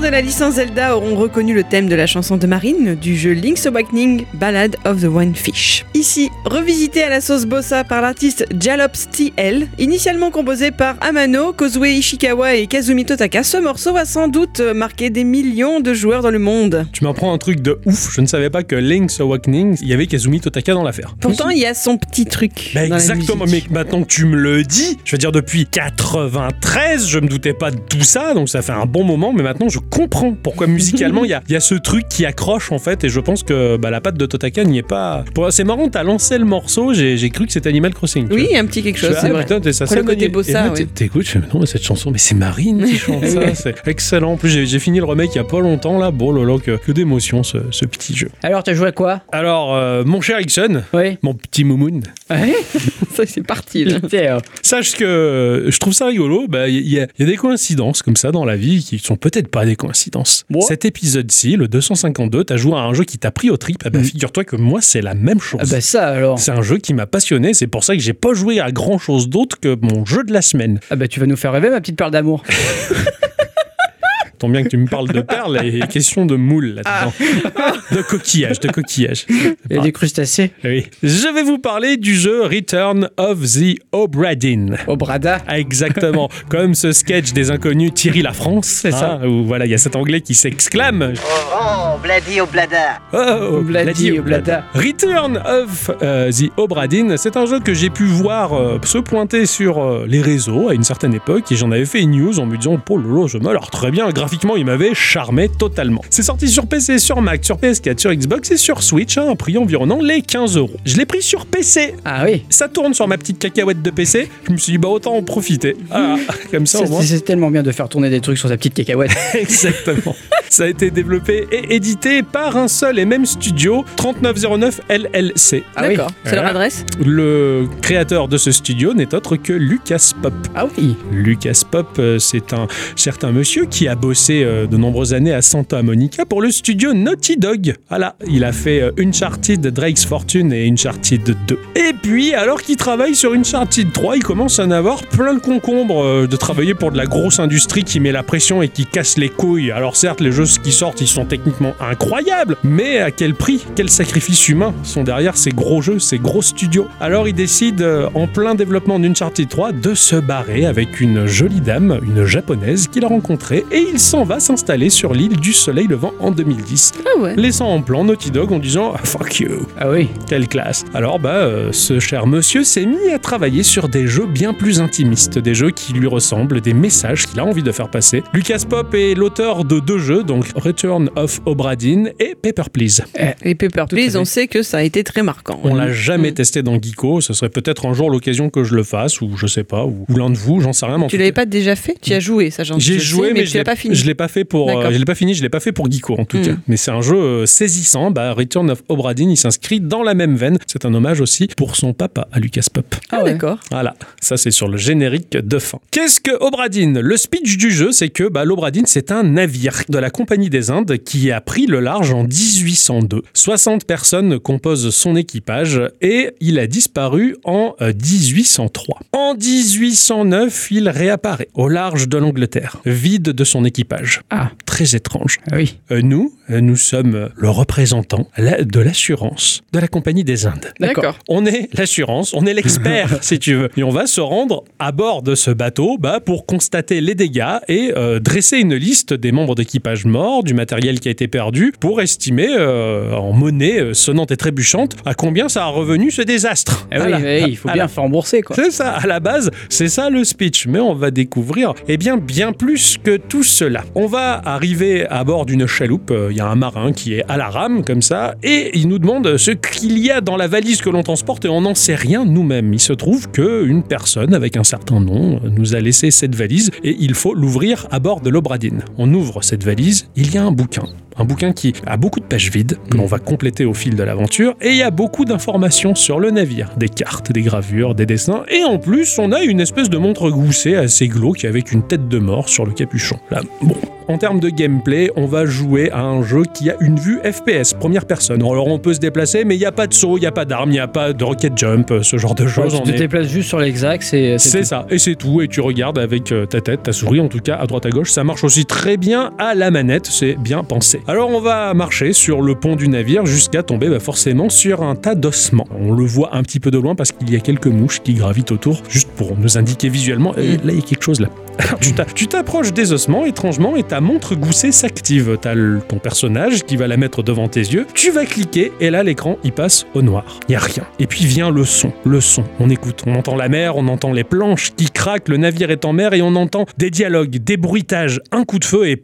De la licence Zelda auront reconnu le thème de la chanson de Marine du jeu Link's Awakening, Ballad of the One Fish. Ici, revisité à la sauce bossa par l'artiste Jalops TL, initialement composé par Amano, Kozue Ishikawa et Kazumi Totaka, ce morceau va sans doute marquer des millions de joueurs dans le monde. Tu m'apprends un truc de ouf. Je ne savais pas que Link's Awakening, il y avait Kazumi Totaka dans l'affaire. Pourtant, il y a son petit truc. Bah, dans la exactement, mais maintenant que tu me le dis, je veux dire depuis 93, je me doutais pas de tout ça, donc ça fait un bon moment, mais maintenant je comprends pourquoi musicalement il y a, il y a ce truc qui accroche en fait, et je pense que bah, la patte de Totaka n'y est pas. C'est marrant, t'as lancé le morceau, j'ai cru que c'était Animal Crossing. Oui, vois. il y a un petit quelque chose, fais, c'est ah, vrai. putain, t'es- ça Après, le côté bossa, t'é- T'écoutes, je fais, non, mais cette chanson, mais c'est Marine qui chante [laughs] ça, c'est excellent. En plus, j'ai fini le remake il y a pas longtemps là, bon lolo, que, que d'émotion ce, ce petit jeu. Alors, t'as joué à quoi? Alors, euh, mon cher Ixon, Oui. mon petit moumoun, Ouais. [laughs] Ça, c'est parti. là. [laughs] Sache que euh, je trouve ça rigolo. bah, Il y, a- il y a des coïncidences comme ça dans la vie qui sont peut-être pas des coïncidences. Moi Cet épisode-ci, le 252, t'as joué à un jeu qui t'a pris au trip. Ah bah, Mm. Figure-toi que moi, c'est la même chose. Ah bah ça alors. C'est un jeu qui m'a passionné. C'est pour ça que j'ai pas joué à grand chose d'autre que mon jeu de la semaine. Ah bah tu vas nous faire rêver ma petite perle d'amour. [laughs] Tant bien que tu me parles de perles et question de moule là-dedans. De coquillage, de coquillage. Il y a des crustacés. Oui. Je vais vous parler du jeu Return of the Obra Dinn. Au Brada. Ah, Exactement, comme ce sketch des inconnus Thierry la France, c'est ça. Où voilà, il y a cet anglais qui s'exclame Oh, bladi au blada. Oh, Obladi, oblada. Return of euh, the Obra Dinn, c'est un jeu que j'ai pu voir euh, se pointer sur euh, les réseaux à une certaine époque et j'en avais fait une news en me disant Oh lolo, je me l'air très bien. Graphiquement, il m'avait charmé totalement. C'est sorti sur PC, sur Mac, sur PS4, sur Xbox et sur Switch à un prix environnant les 15 euros. Je l'ai pris sur PC. Ah oui. Ça tourne sur ma petite cacahuète de PC. Je me suis dit, bah autant en profiter. Ah, [laughs] comme ça, au C'est moins. c'est tellement bien de faire tourner des trucs sur sa petite cacahuète. [laughs] Exactement. Ça a été développé et édité par un seul et même studio, 3909 LLC. Ah oui. D'accord. C'est leur adresse Le créateur de ce studio n'est autre que Lucas Pop. Ah oui. Lucas Pop, euh, c'est un certain monsieur qui a bossé euh, de nombreuses années à Santa Monica pour le studio Naughty Dog. Voilà, il a fait euh, Uncharted Drake's Fortune et Uncharted 2. Et puis, alors qu'il travaille sur Uncharted 3, il commence à en avoir plein le concombre euh, de travailler pour de la grosse industrie qui met la pression et qui casse les couilles. Alors certes, les jeux qui sortent, ils sont techniquement incroyables, mais à quel prix Quels sacrifices humains sont derrière ces gros jeux, ces gros studios? Alors il décide, en plein développement d'Uncharted 3, de se barrer avec une jolie dame, une japonaise qu'il a rencontrée, et il s'en va s'installer sur l'île du Soleil Levant en 2010, Ah ouais. laissant en plan Naughty Dog en disant Ah, [laughs] Fuck you Ah oui. quelle classe Alors bah, euh, ce cher monsieur s'est mis à travailler sur des jeux bien plus intimistes, des jeux qui lui ressemblent, des messages qu'il a envie de faire passer. Lucas Pop est l'auteur de deux jeux, donc Return of Obra Dinn et Paper Please. Et Paper Please, on sait que ça a été très marquant. On l'a jamais Mm. testé dans Geeko, ce serait peut-être un jour l'occasion que je le fasse, ou je sais pas, ou, ou l'un de vous, j'en sais rien. mais en Tu l'avais pas déjà fait? Tu y as joué, ça j'en J'ai joué, mais, tu je l'ai pas fini. Je l'ai pas fait pour. euh, je l'ai pas fini. Je l'ai pas fait pour Geeko en tout Mm. cas. Mais c'est un jeu euh, saisissant. Bah, Return of Obra Dinn, il s'inscrit dans la même veine. C'est un hommage aussi pour son papa à Lucas Pop. Ah, ouais. d'accord. Voilà, ça c'est sur le générique de fin. Qu'est-ce que Obra Dinn Le speech du jeu, c'est que bah, l'Obra Dinn, c'est un navire de la Compagnie des Indes qui a pris le large en 1802. 60 personnes composent son équipage et il a disparu en euh, 1803. En 1809, il réapparaît au large de l'Angleterre, vide de son équipage. Ah. Très étrange. Ah oui. Euh, nous, nous sommes euh, le représentant de l'assurance de la Compagnie des Indes. D'accord. On est l'assurance, on est l'expert, [laughs] si tu veux. Et on va se rendre à bord de ce bateau bah, pour constater les dégâts et euh, dresser une liste des membres d'équipage morts, du matériel qui a été perdu, pour estimer euh, en monnaie euh, sonnante et trébuchante à combien ça a revenu ce désastre. Ah oui, il faut bien faire rembourser quoi. C'est ça, à la base, c'est ça le speech. Mais on va découvrir, eh bien, bien plus que tout cela. On va arriver à bord d'une chaloupe. Il y a un marin qui est à la rame, comme ça, et il nous demande ce qu'il y a dans la valise que l'on transporte et on n'en sait rien nous-mêmes. Il se trouve qu'une personne avec un certain nom nous a laissé cette valise et il faut l'ouvrir à bord de l'Obradine. On ouvre cette valise, il y a un bouquin. Un bouquin qui a beaucoup de pages vides que l'on va compléter au fil de l'aventure et il y a beaucoup d'informations sur le navire, des cartes, des gravures, des dessins et en plus on a une espèce de montre goussée assez glauque avec une tête de mort sur le capuchon. Là, bon, en termes de gameplay, on va jouer à un jeu qui a une vue FPS, première personne. Alors on peut se déplacer, mais il n'y a pas de saut, il n'y a pas d'armes, il n'y a pas de rocket jump, ce genre de Ouais, choses. tu On te est- déplaces juste sur l'exact, c'est C'est ça, et c'est tout, et tu regardes avec euh, ta tête, ta souris en tout cas, à droite à gauche. Ça marche aussi très bien à la manette, c'est bien pensé. Alors on va marcher sur le pont du navire jusqu'à tomber bah, forcément sur un tas d'ossements. On le voit un petit peu de loin parce qu'il y a quelques mouches qui gravitent autour, juste pour nous indiquer visuellement. Et là, il y a quelque chose là. [laughs] Tu t'a- tu t'approches des ossements étrangement et ta montre goussée s'active. T'as ton personnage qui va la mettre devant tes yeux. Tu vas cliquer et là l'écran il passe au noir. Il a rien. Et puis vient le son, le son. On écoute, on entend la mer, on entend les planches qui craquent, le navire est en mer et on entend des dialogues, des bruitages, un coup de feu et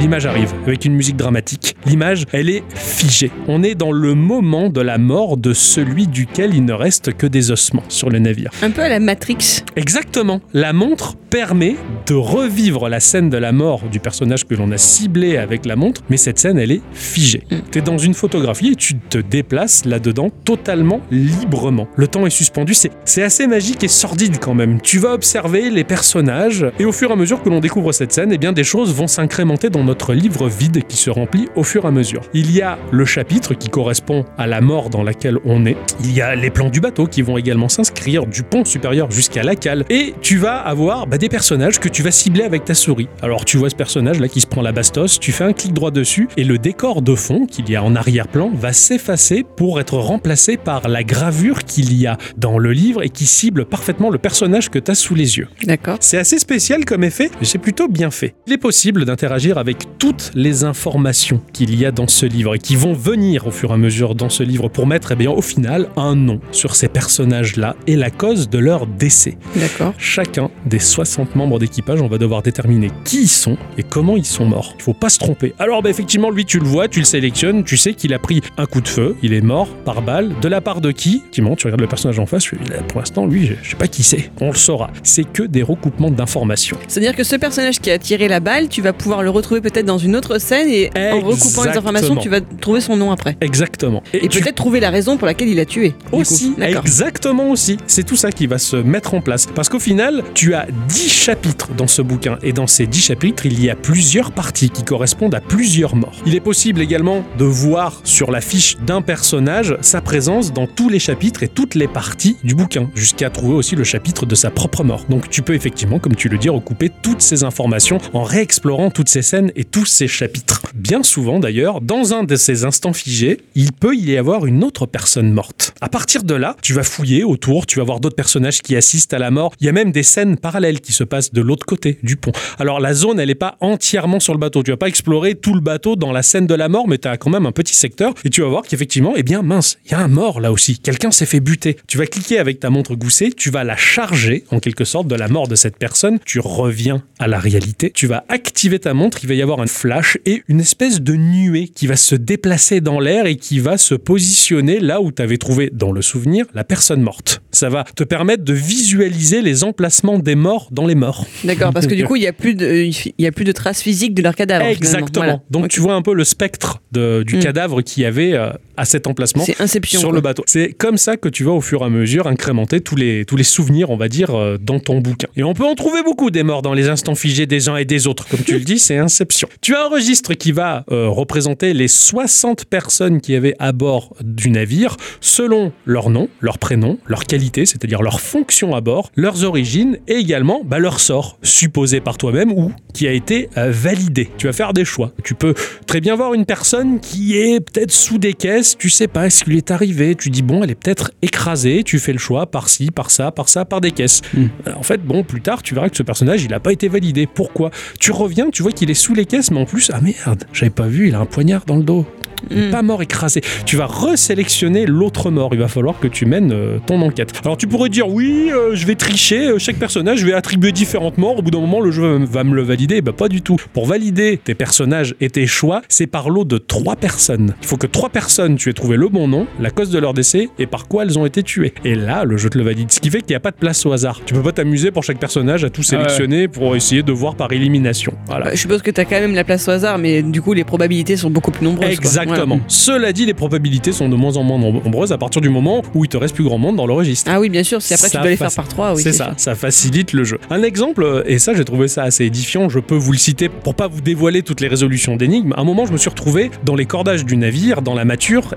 L'image arrive avec une musique dramatique. L'image, elle est figée. On est dans le moment de la mort de celui duquel il ne reste que des ossements sur le navire. Un peu à la Matrix. Exactement. La montre permet de revivre la scène de la mort du personnage que l'on a ciblé avec la montre, mais cette scène, elle est figée. Tu es dans une photographie et tu te déplaces là-dedans totalement librement. Le temps est suspendu, c'est c'est assez magique et sordide quand même. Tu vas observer les personnages et au fur et à mesure que l'on découvre cette scène, eh bien des choses vont s'incrémenter dans notre livre vide qui se remplit au fur et à mesure. Il y a le chapitre qui correspond à la mort dans laquelle on est. Il y a les plans du bateau qui vont également s'inscrire du pont supérieur jusqu'à la cale. Et tu vas avoir bah, des personnages que tu vas cibler avec ta souris. Alors tu vois ce personnage là qui se prend la bastos, tu fais un clic droit dessus et le décor de fond qu'il y a en arrière-plan va s'effacer pour être remplacé par la gravure qu'il y a dans le livre et qui cible parfaitement le personnage que tu as sous les yeux. D'accord. C'est assez spécial comme effet, mais c'est plutôt bien fait. Il est possible d'interagir avec toutes les informations qu'il y a dans ce livre et qui vont venir au fur et à mesure dans ce livre pour mettre eh bien, au final un nom sur ces personnages-là et la cause de leur décès. D'accord. Chacun des 60 membres d'équipage, on va devoir déterminer qui ils sont et comment ils sont morts. Il faut pas se tromper. Alors bah, effectivement, lui tu le vois, tu le sélectionnes, tu sais qu'il a pris un coup de feu, il est mort par balle. De la part de qui? Effectivement, tu regardes le personnage en face, tu dis, Là, pour l'instant, lui, je, je sais pas qui c'est. On le saura. C'est que des recoupements d'informations. C'est-à-dire que ce personnage qui a tiré la balle, tu vas pouvoir le retrouver peut-être dans une autre scène et en recoupant les informations, tu vas trouver son nom après. Exactement. Et, tu- peut-être trouver la raison pour laquelle il a tué. Aussi, exactement aussi. C'est tout ça qui va se mettre en place. Parce qu'au final, tu as 10 chapitres dans ce bouquin. Et dans ces 10 chapitres, il y a plusieurs parties qui correspondent à plusieurs morts. Il est possible également de voir sur la fiche d'un personnage sa présence dans tous les chapitres et toutes les parties du bouquin, jusqu'à trouver aussi le chapitre de sa propre mort. Donc tu peux effectivement, comme tu le dis, recouper toutes ces informations en réexplorant toutes ces scènes et tous ces chapitres. Bien souvent d'ailleurs, dans un de ces instants figés, il peut y avoir une autre personne morte. À partir de là, tu vas fouiller autour, tu vas voir d'autres personnages qui assistent à la mort. Il y a même des scènes parallèles qui se passent de l'autre côté du pont. Alors la zone, elle n'est pas entièrement sur le bateau. Tu vas pas explorer tout le bateau dans la scène de la mort, mais tu as quand même un petit secteur et tu vas voir qu'effectivement, eh bien mince, il y a un mort là aussi. Quelqu'un s'est fait buter. Tu vas cliquer avec ta montre goussée, tu vas la charger en quelque sorte de la mort de cette personne. Tu reviens à la réalité. Tu vas activer ta montre, il va y avoir un flash et une espèce de nuée qui va se déplacer dans l'air et qui va se positionner là où tu avais trouvé dans le souvenir la personne morte. Ça va te permettre de visualiser les emplacements des morts dans les morts. D'accord, parce que du [laughs] coup, il n'y a, plus de- y a plus de traces physiques de leur cadavre. Exactement. Voilà. Donc tu vois un peu le spectre de- du Mm. cadavre qu'il y avait euh, à cet emplacement sur quoi. le bateau. C'est comme ça que tu vas au fur et à mesure incrémenter tous les, tous les souvenirs, on va dire, euh, dans ton bouquin. Et on peut en trouver beaucoup des morts dans les instants figés des uns et des autres. Comme tu le dis, c'est Inception. Tu as un registre qui va euh, représenter les 60 personnes qui avaient à bord du navire selon leur nom, leur prénom, leur qualité, c'est-à-dire leur fonction à bord, leurs origines et également bah, leur sort, supposé par toi-même ou qui a été euh, validé. Tu vas faire des choix. Tu peux très bien voir une personne qui est peut-être sous des caisses, tu sais pas ce qui lui est arrivé, tu dis bon, elle est peut-être écrasée, tu fais le choix par ci, par ça, par ça, par des caisses. Mm. Euh, En fait, bon, plus tard, tu verras que ce personnage, il n'a pas été validé. Pourquoi? Tu reviens, tu vois qu'il est sous les caisses, mais en plus, ah merde, j'avais pas vu, il a un poignard dans le dos. Il est Mm. pas mort écrasé. Tu vas resélectionner l'autre mort. Il va falloir que tu mènes euh, ton enquête. Alors tu pourrais dire oui, euh, je vais tricher. euh, chaque personnage, je vais attribuer différentes morts. Au bout d'un moment, le jeu va- va me le valider. Bah pas du tout. Pour valider tes personnages et tes choix, c'est par lot de trois personnes. Il faut que trois personnes tu aies trouvé le bon nom, la cause de leur décès et par quoi elles ont été tuées. Et là, le jeu te le valide. Ce qui fait qu'il n'y a pas de place au hasard. Tu peux pas t'amuser pour chaque personnage à tout Ah ouais. sélectionner pour essayer de voir par élimination. Voilà. Bah, je suppose que t'as quand même la place au hasard, mais du coup, les probabilités sont beaucoup plus nombreuses. Exactement. Cela dit, les probabilités sont de moins en moins nombreuses à partir du moment où il te reste plus grand monde dans le registre. Ah oui, bien sûr, si après Ça tu dois les faire par trois, oui. c'est ça, sûr. ça facilite le jeu. Un exemple, euh, et ça j'ai trouvé ça assez édifiant, je peux vous le citer pour pas vous dévoiler toutes les résolutions d'énigmes. À un moment, je me suis retrouvé dans les cordages du navire, dans la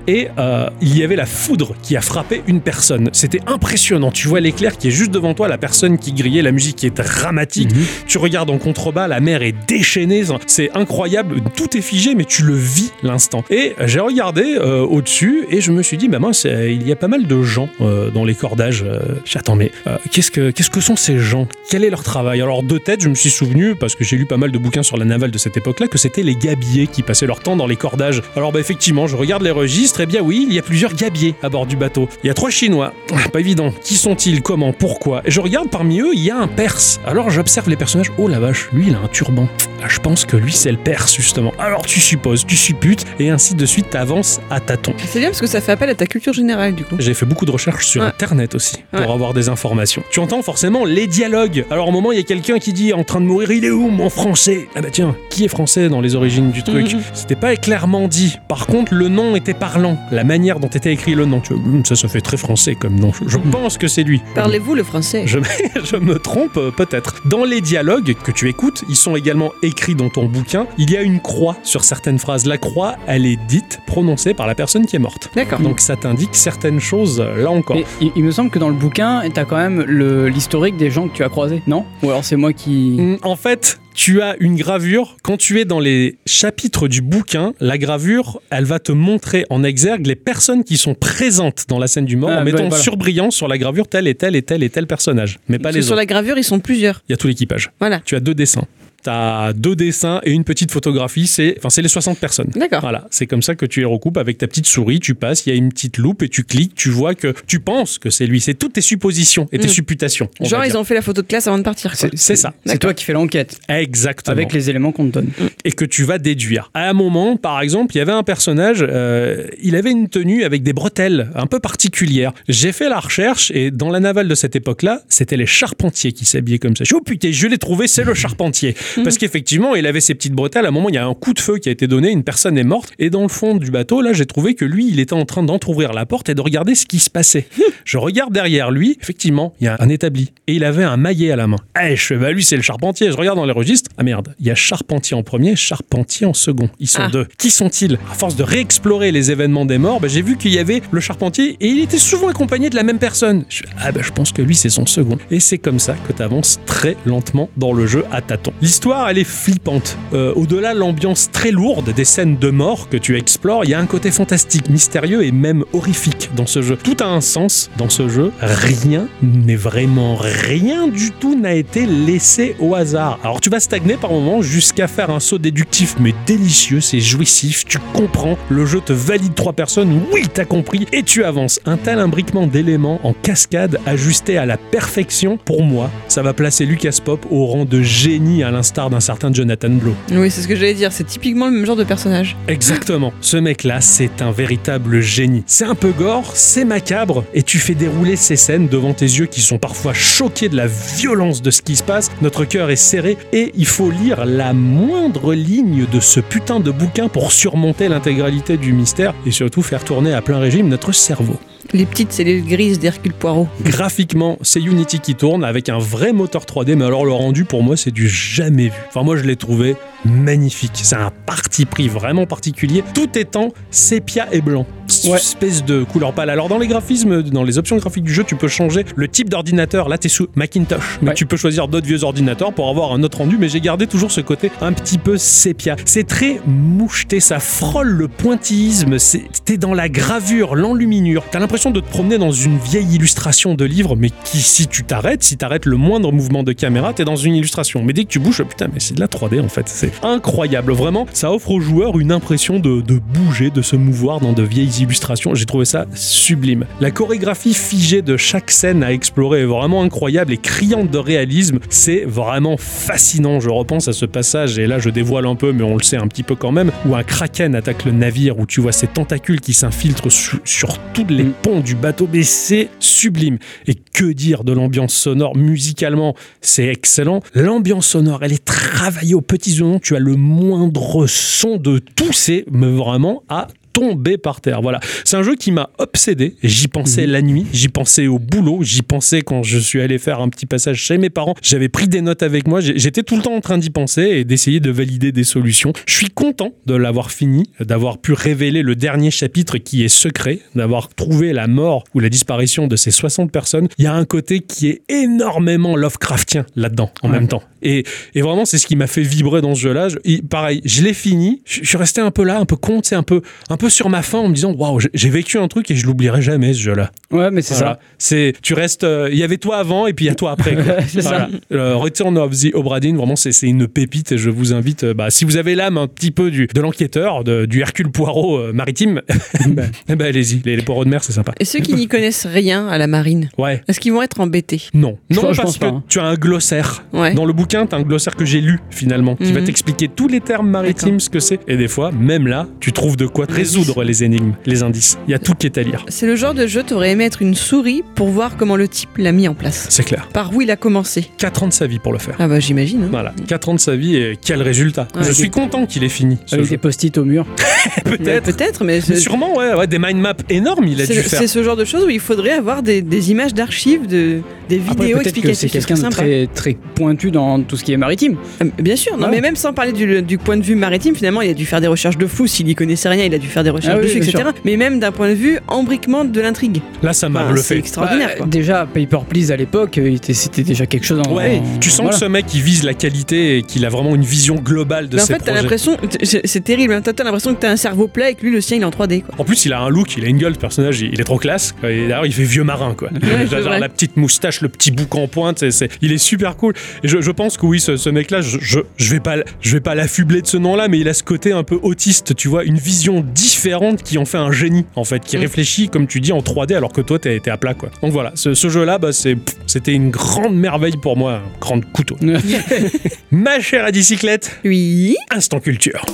et euh, il y avait la foudre qui a frappé une personne. C'était impressionnant. Tu vois l'éclair qui est juste devant toi, la personne qui grillait, la musique qui est dramatique. Tu regardes en contrebas, la mer est déchaînée, c'est incroyable, tout est figé, mais tu le vis l'instant. Et j'ai regardé euh, au-dessus et je me suis dit, bah mince, il y a pas mal de gens euh, dans les cordages. J'attends, mais qu'est-ce que qu'est-ce que sont ces gens? Quel est leur travail? Alors de tête, je me suis souvenu parce que j'ai lu pas mal de bouquins sur la navale de cette époque-là que c'était les gabiers qui passaient leur temps dans les cordages. Alors bah effectivement, je regarde les registres et bien oui, il y a plusieurs gabiers à bord du bateau. Il y a trois Chinois, Ah, pas évident. Qui sont-ils? Comment? Pourquoi? Et je regarde parmi eux, il y a un Perse. Alors j'observe les personnages. Oh la vache, lui il a un turban. Ah, je pense que lui c'est le Perse justement. Alors tu supposes, tu supputes et ainsi de suite t'avances à tâtons. C'est bien parce que ça fait appel à ta culture générale, du coup. J'ai fait beaucoup de recherches sur Ouais. internet aussi pour Ouais. avoir des informations. Tu entends forcément les dialogues. Alors au moment il y a quelqu'un qui dit en train de mourir, il est où mon français? Ah bah tiens, qui est français dans les origines du truc Mhm. C'était pas clairement dit. Par contre le nom était parlant, la manière dont était écrit le nom. Tu vois, hum, ça ça fait très français comme nom. Je pense que c'est lui. Parlez-vous le français? Je, [laughs] je me trompe euh, peut-être. Dans les dialogues que tu écoutes, ils sont également écrits dans ton bouquin. Il y a une croix sur certaines phrases. La croix, elle est dite, prononcée par la personne qui est morte. D'accord. Donc ça t'indique certaines choses euh, là encore. Et il, il me semble que dans le bouquin, t'as quand même le- l'historique des gens que tu as croisés, non? Ou alors c'est moi qui. Mm, En fait, tu as une gravure. Quand tu es dans les chapitres du bouquin, la gravure, elle va te montrer en exergue les personnes qui sont présentes dans la scène du mort Ah, en mettant ouais, voilà. surbrillant sur la gravure tel et tel et tel et tel personnage. Mais pas Parce les que sur autres. la gravure, ils sont plusieurs. Il y a tout l'équipage. Voilà. Tu as deux dessins. T'as deux dessins et une petite photographie, c'est enfin c'est les 60 personnes. D'accord. Voilà, c'est comme ça que tu les recoupes avec ta petite souris, tu passes, il y a une petite loupe et tu cliques, tu vois que tu penses que c'est lui, c'est toutes tes suppositions et tes Mm. supputations. on Genre, ils ont fait la photo de classe avant de partir. quoi. c'est ça. C'est toi qui fais l'enquête Exactement. avec les éléments qu'on te donne. et que tu vas déduire. À un moment, par exemple, il y avait un personnage, euh, il avait une tenue avec des bretelles un peu particulières. J'ai fait la recherche et dans la navale de cette époque-là, c'était les charpentiers qui s'habillaient comme ça. Je dis, oh putain, je l'ai trouvé, c'est le charpentier. Parce qu'effectivement, il avait ses petites bretelles. À un moment, il y a un coup de feu qui a été donné, une personne est morte. Et dans le fond du bateau, là, j'ai trouvé que lui, il était en train d'entrouvrir la porte et de regarder ce qui se passait. [laughs] Je regarde derrière lui, effectivement, il y a un établi. Et il avait un maillet à la main. Eh, je fais, bah lui, c'est le charpentier. Je regarde dans les registres. Ah merde, il y a charpentier en premier, charpentier en second. Ils sont Ah. deux. Qui sont-ils? À force de réexplorer les événements des morts, bah, j'ai vu qu'il y avait le charpentier et il était souvent accompagné de la même personne. Je fais, ah bah je pense que lui, c'est son second. Et c'est comme ça que tu avances très lentement dans le jeu à tâtons. L'histoire, elle est flippante. Euh, Au-delà de l'ambiance très lourde des scènes de mort que tu explores, il y a un côté fantastique, mystérieux et même horrifique dans ce jeu. Tout a un sens dans ce jeu. Rien, mais vraiment rien du tout n'a été laissé au hasard. Alors tu vas stagner par moments jusqu'à faire un saut déductif, mais délicieux, c'est jouissif, tu comprends, le jeu te valide trois personnes, oui t'as compris, et tu avances. Un tel imbriquement d'éléments en cascade ajusté à la perfection, pour moi, ça va placer Lucas Pop au rang de génie à l'instar d'un certain Jonathan Blow. Oui, c'est ce que j'allais dire. C'est typiquement le même genre de personnage. Exactement. Ce mec-là, c'est un véritable génie. C'est un peu gore, c'est macabre, et tu fais dérouler ces scènes devant tes yeux qui sont parfois choqués de la violence de ce qui se passe. Notre cœur est serré, et il faut lire la moindre ligne de ce putain de bouquin pour surmonter l'intégralité du mystère, et surtout faire tourner à plein régime notre cerveau. Les petites cellules grises d'Hercule Poirot. Graphiquement, c'est Unity qui tourne avec un vrai moteur 3D, mais alors le rendu pour moi c'est du jamais vu. Enfin moi je l'ai trouvé magnifique. C'est un parti pris vraiment particulier, tout étant sépia et blanc. Ouais. Espèce de couleur pâle. Alors dans les graphismes, dans les options graphiques du jeu, tu peux changer le type d'ordinateur. Là t'es sous Macintosh, mais Ouais. tu peux choisir d'autres vieux ordinateurs pour avoir un autre rendu. Mais j'ai gardé toujours ce côté un petit peu sépia. C'est très moucheté, ça frôle le pointillisme. T'es dans la gravure, l'enluminure. T'as l'impression de te promener dans une vieille illustration de livre, mais qui, si tu t'arrêtes, si t'arrêtes le moindre mouvement de caméra, t'es dans une illustration. Mais dès que tu bouges, oh putain, mais c'est de la 3D en fait. C'est incroyable. Vraiment, ça offre aux joueurs une impression de, de bouger, de se mouvoir dans de vieilles les illustrations, j'ai trouvé ça sublime. La chorégraphie figée de chaque scène à explorer est vraiment incroyable et criante de réalisme. C'est vraiment fascinant. Je repense à ce passage, et là je dévoile un peu, mais on le sait un petit peu quand même, où un kraken attaque le navire, où tu vois ces tentacules qui s'infiltrent su- sur tous les Mm. Du bateau, mais c'est sublime. Et que dire de l'ambiance sonore musicalement? C'est excellent. L'ambiance sonore, elle est travaillée aux petits oignons. Tu as le moindre son de tout. C'est vraiment à tomber par terre. Voilà. C'est un jeu qui m'a obsédé. J'y pensais la nuit, j'y pensais au boulot, j'y pensais quand je suis allé faire un petit passage chez mes parents. J'avais pris des notes avec moi. J'étais tout le temps en train d'y penser et d'essayer de valider des solutions. Je suis content de l'avoir fini, d'avoir pu révéler le dernier chapitre qui est secret, d'avoir trouvé la mort ou la disparition de ces 60 personnes. Il y a un côté qui est énormément Lovecraftien là-dedans en Ouais. même temps. Et, et vraiment, c'est ce qui m'a fait vibrer dans ce jeu-là. Je- pareil, je l'ai fini. Je, je suis resté un peu là, un peu con, sais, un peu, un peu sur ma faim en me disant Waouh, j'ai- vécu un truc et je l'oublierai jamais ce jeu-là. Ouais, mais c'est Voilà. C'est, tu restes. euh, Il y avait toi avant et puis il y a toi après. [laughs] C'est ça. Voilà. Euh, Return of the Obra Dinn, vraiment, c'est c'est une pépite et je vous invite, euh, bah, si vous avez l'âme un petit peu du, de l'enquêteur, du Hercule Poirot euh, maritime, [laughs] Ben. [laughs] eh ben, allez-y. Les, les poireaux de mer, c'est sympa. Et ceux qui n'y connaissent rien à la marine, Ouais. est-ce qu'ils vont être embêtés? Non. Je Non, pense- je parce que pas, hein. tu as un glossaire. Ouais. Dans le bouquin, tu as un glossaire que j'ai lu finalement, qui va Mhm. t'expliquer tous les termes maritimes, ce que c'est. Et des fois, même là, tu trouves de quoi résoudre les énigmes, les indices. Il y a tout qui est à lire. C'est le genre de jeu, t'aurais aimé être une souris pour voir comment le type l'a mis en place. C'est clair. Par où il a commencé. 4 ans de sa vie pour le faire. Ah bah j'imagine. hein. Voilà, 4 ans de sa vie et quel résultat. Je suis content qu'il ait fini. ce Avec jeu. des post-it au mur. [laughs] Peut-être. Peut-être, mais Sûrement, ouais, ouais, des mind maps énormes, il a dû faire. c'est ce genre de choses où il faudrait avoir des, des images d'archives, de, des Après, vidéos peut-être que explicatives. c'est ce quelqu'un de très, très pointu dans tout ce qui est maritime. Euh, Bien sûr, non, Ouais. mais même sans parler du, du point de vue maritime, finalement, il a dû faire des recherches de fou. S'il y connaissait rien, il a dû faire des recherches Ah oui, dessus, etc. Mais même d'un point de vue embriquement de l'intrigue. Là, ça m'a Enfin, c'est bluffé. extraordinaire. Bah, quoi. déjà, Paper Please à l'époque, euh, c'était déjà quelque chose en. Ouais, en- tu sens voilà. que ce mec il vise la qualité et qu'il a vraiment une vision globale de Mais en ses fait, t'as l'impression, c'est terrible, hein, t'as l'impression que t'as un cerveau plat et que lui, le sien, il est en 3D. Quoi. En plus, il a un look, il a une gueule, ce personnage, il est trop classe. Et d'ailleurs, il fait vieux marin, quoi. c'est Genre la petite moustache, le petit bouc en pointe, il est super cool. Et je, je pense que oui, ce, ce mec-là, je, je, je vais pas, je vais pas l'affubler de ce nom-là, mais il a ce côté un peu autiste, tu vois, une vision différente qui en fait un génie, en fait, qui Mm. réfléchit, comme tu dis, en 3D, alors que toi, t'es à plat, quoi. Donc voilà, ce, ce jeu-là, bah, c'était une grande merveille pour moi, un grand couteau. [laughs] Ma chère à bicyclette, Oui. instant culture.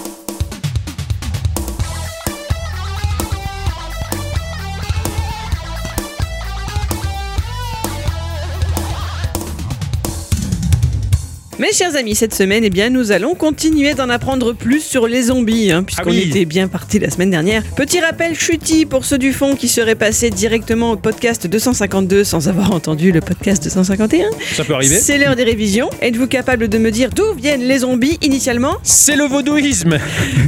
Mes chers amis, cette semaine, eh bien, nous allons continuer d'en apprendre plus sur les zombies, hein, puisqu'on Ah oui. était bien parti la semaine dernière. Petit rappel chutis pour ceux du fond qui seraient passés directement au podcast 252 sans avoir entendu le podcast 251. Ça peut arriver. C'est l'heure des révisions. Êtes-vous capable de me dire d'où viennent les zombies initialement? C'est le vaudouisme.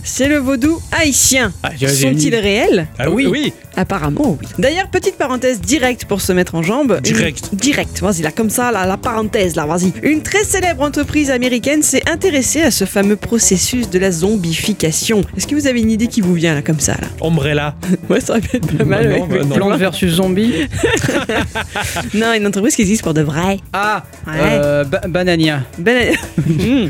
C'est le vaudou haïtien. Ah, j'ai- j'ai Sont-ils réels? Ah oui, oui. Apparemment, oui. D'ailleurs, petite parenthèse directe pour se mettre en jambe. Direct. Une- Direct, vas-y, là, comme ça, là, la parenthèse, là, vas-y. Une très célèbre entreprise américaine s'est intéressée à ce fameux processus de la zombification. Est-ce que vous avez une idée qui vous vient, là, comme ça, là Umbrella. [laughs] Ouais, ça aurait pu être pas mal. Bah ouais. non, bah. Plante versus zombie. [laughs] Non, une entreprise qui existe pour de vrai. Ah, Ouais. euh, Ba- Banania. Ben- [laughs] Hmm,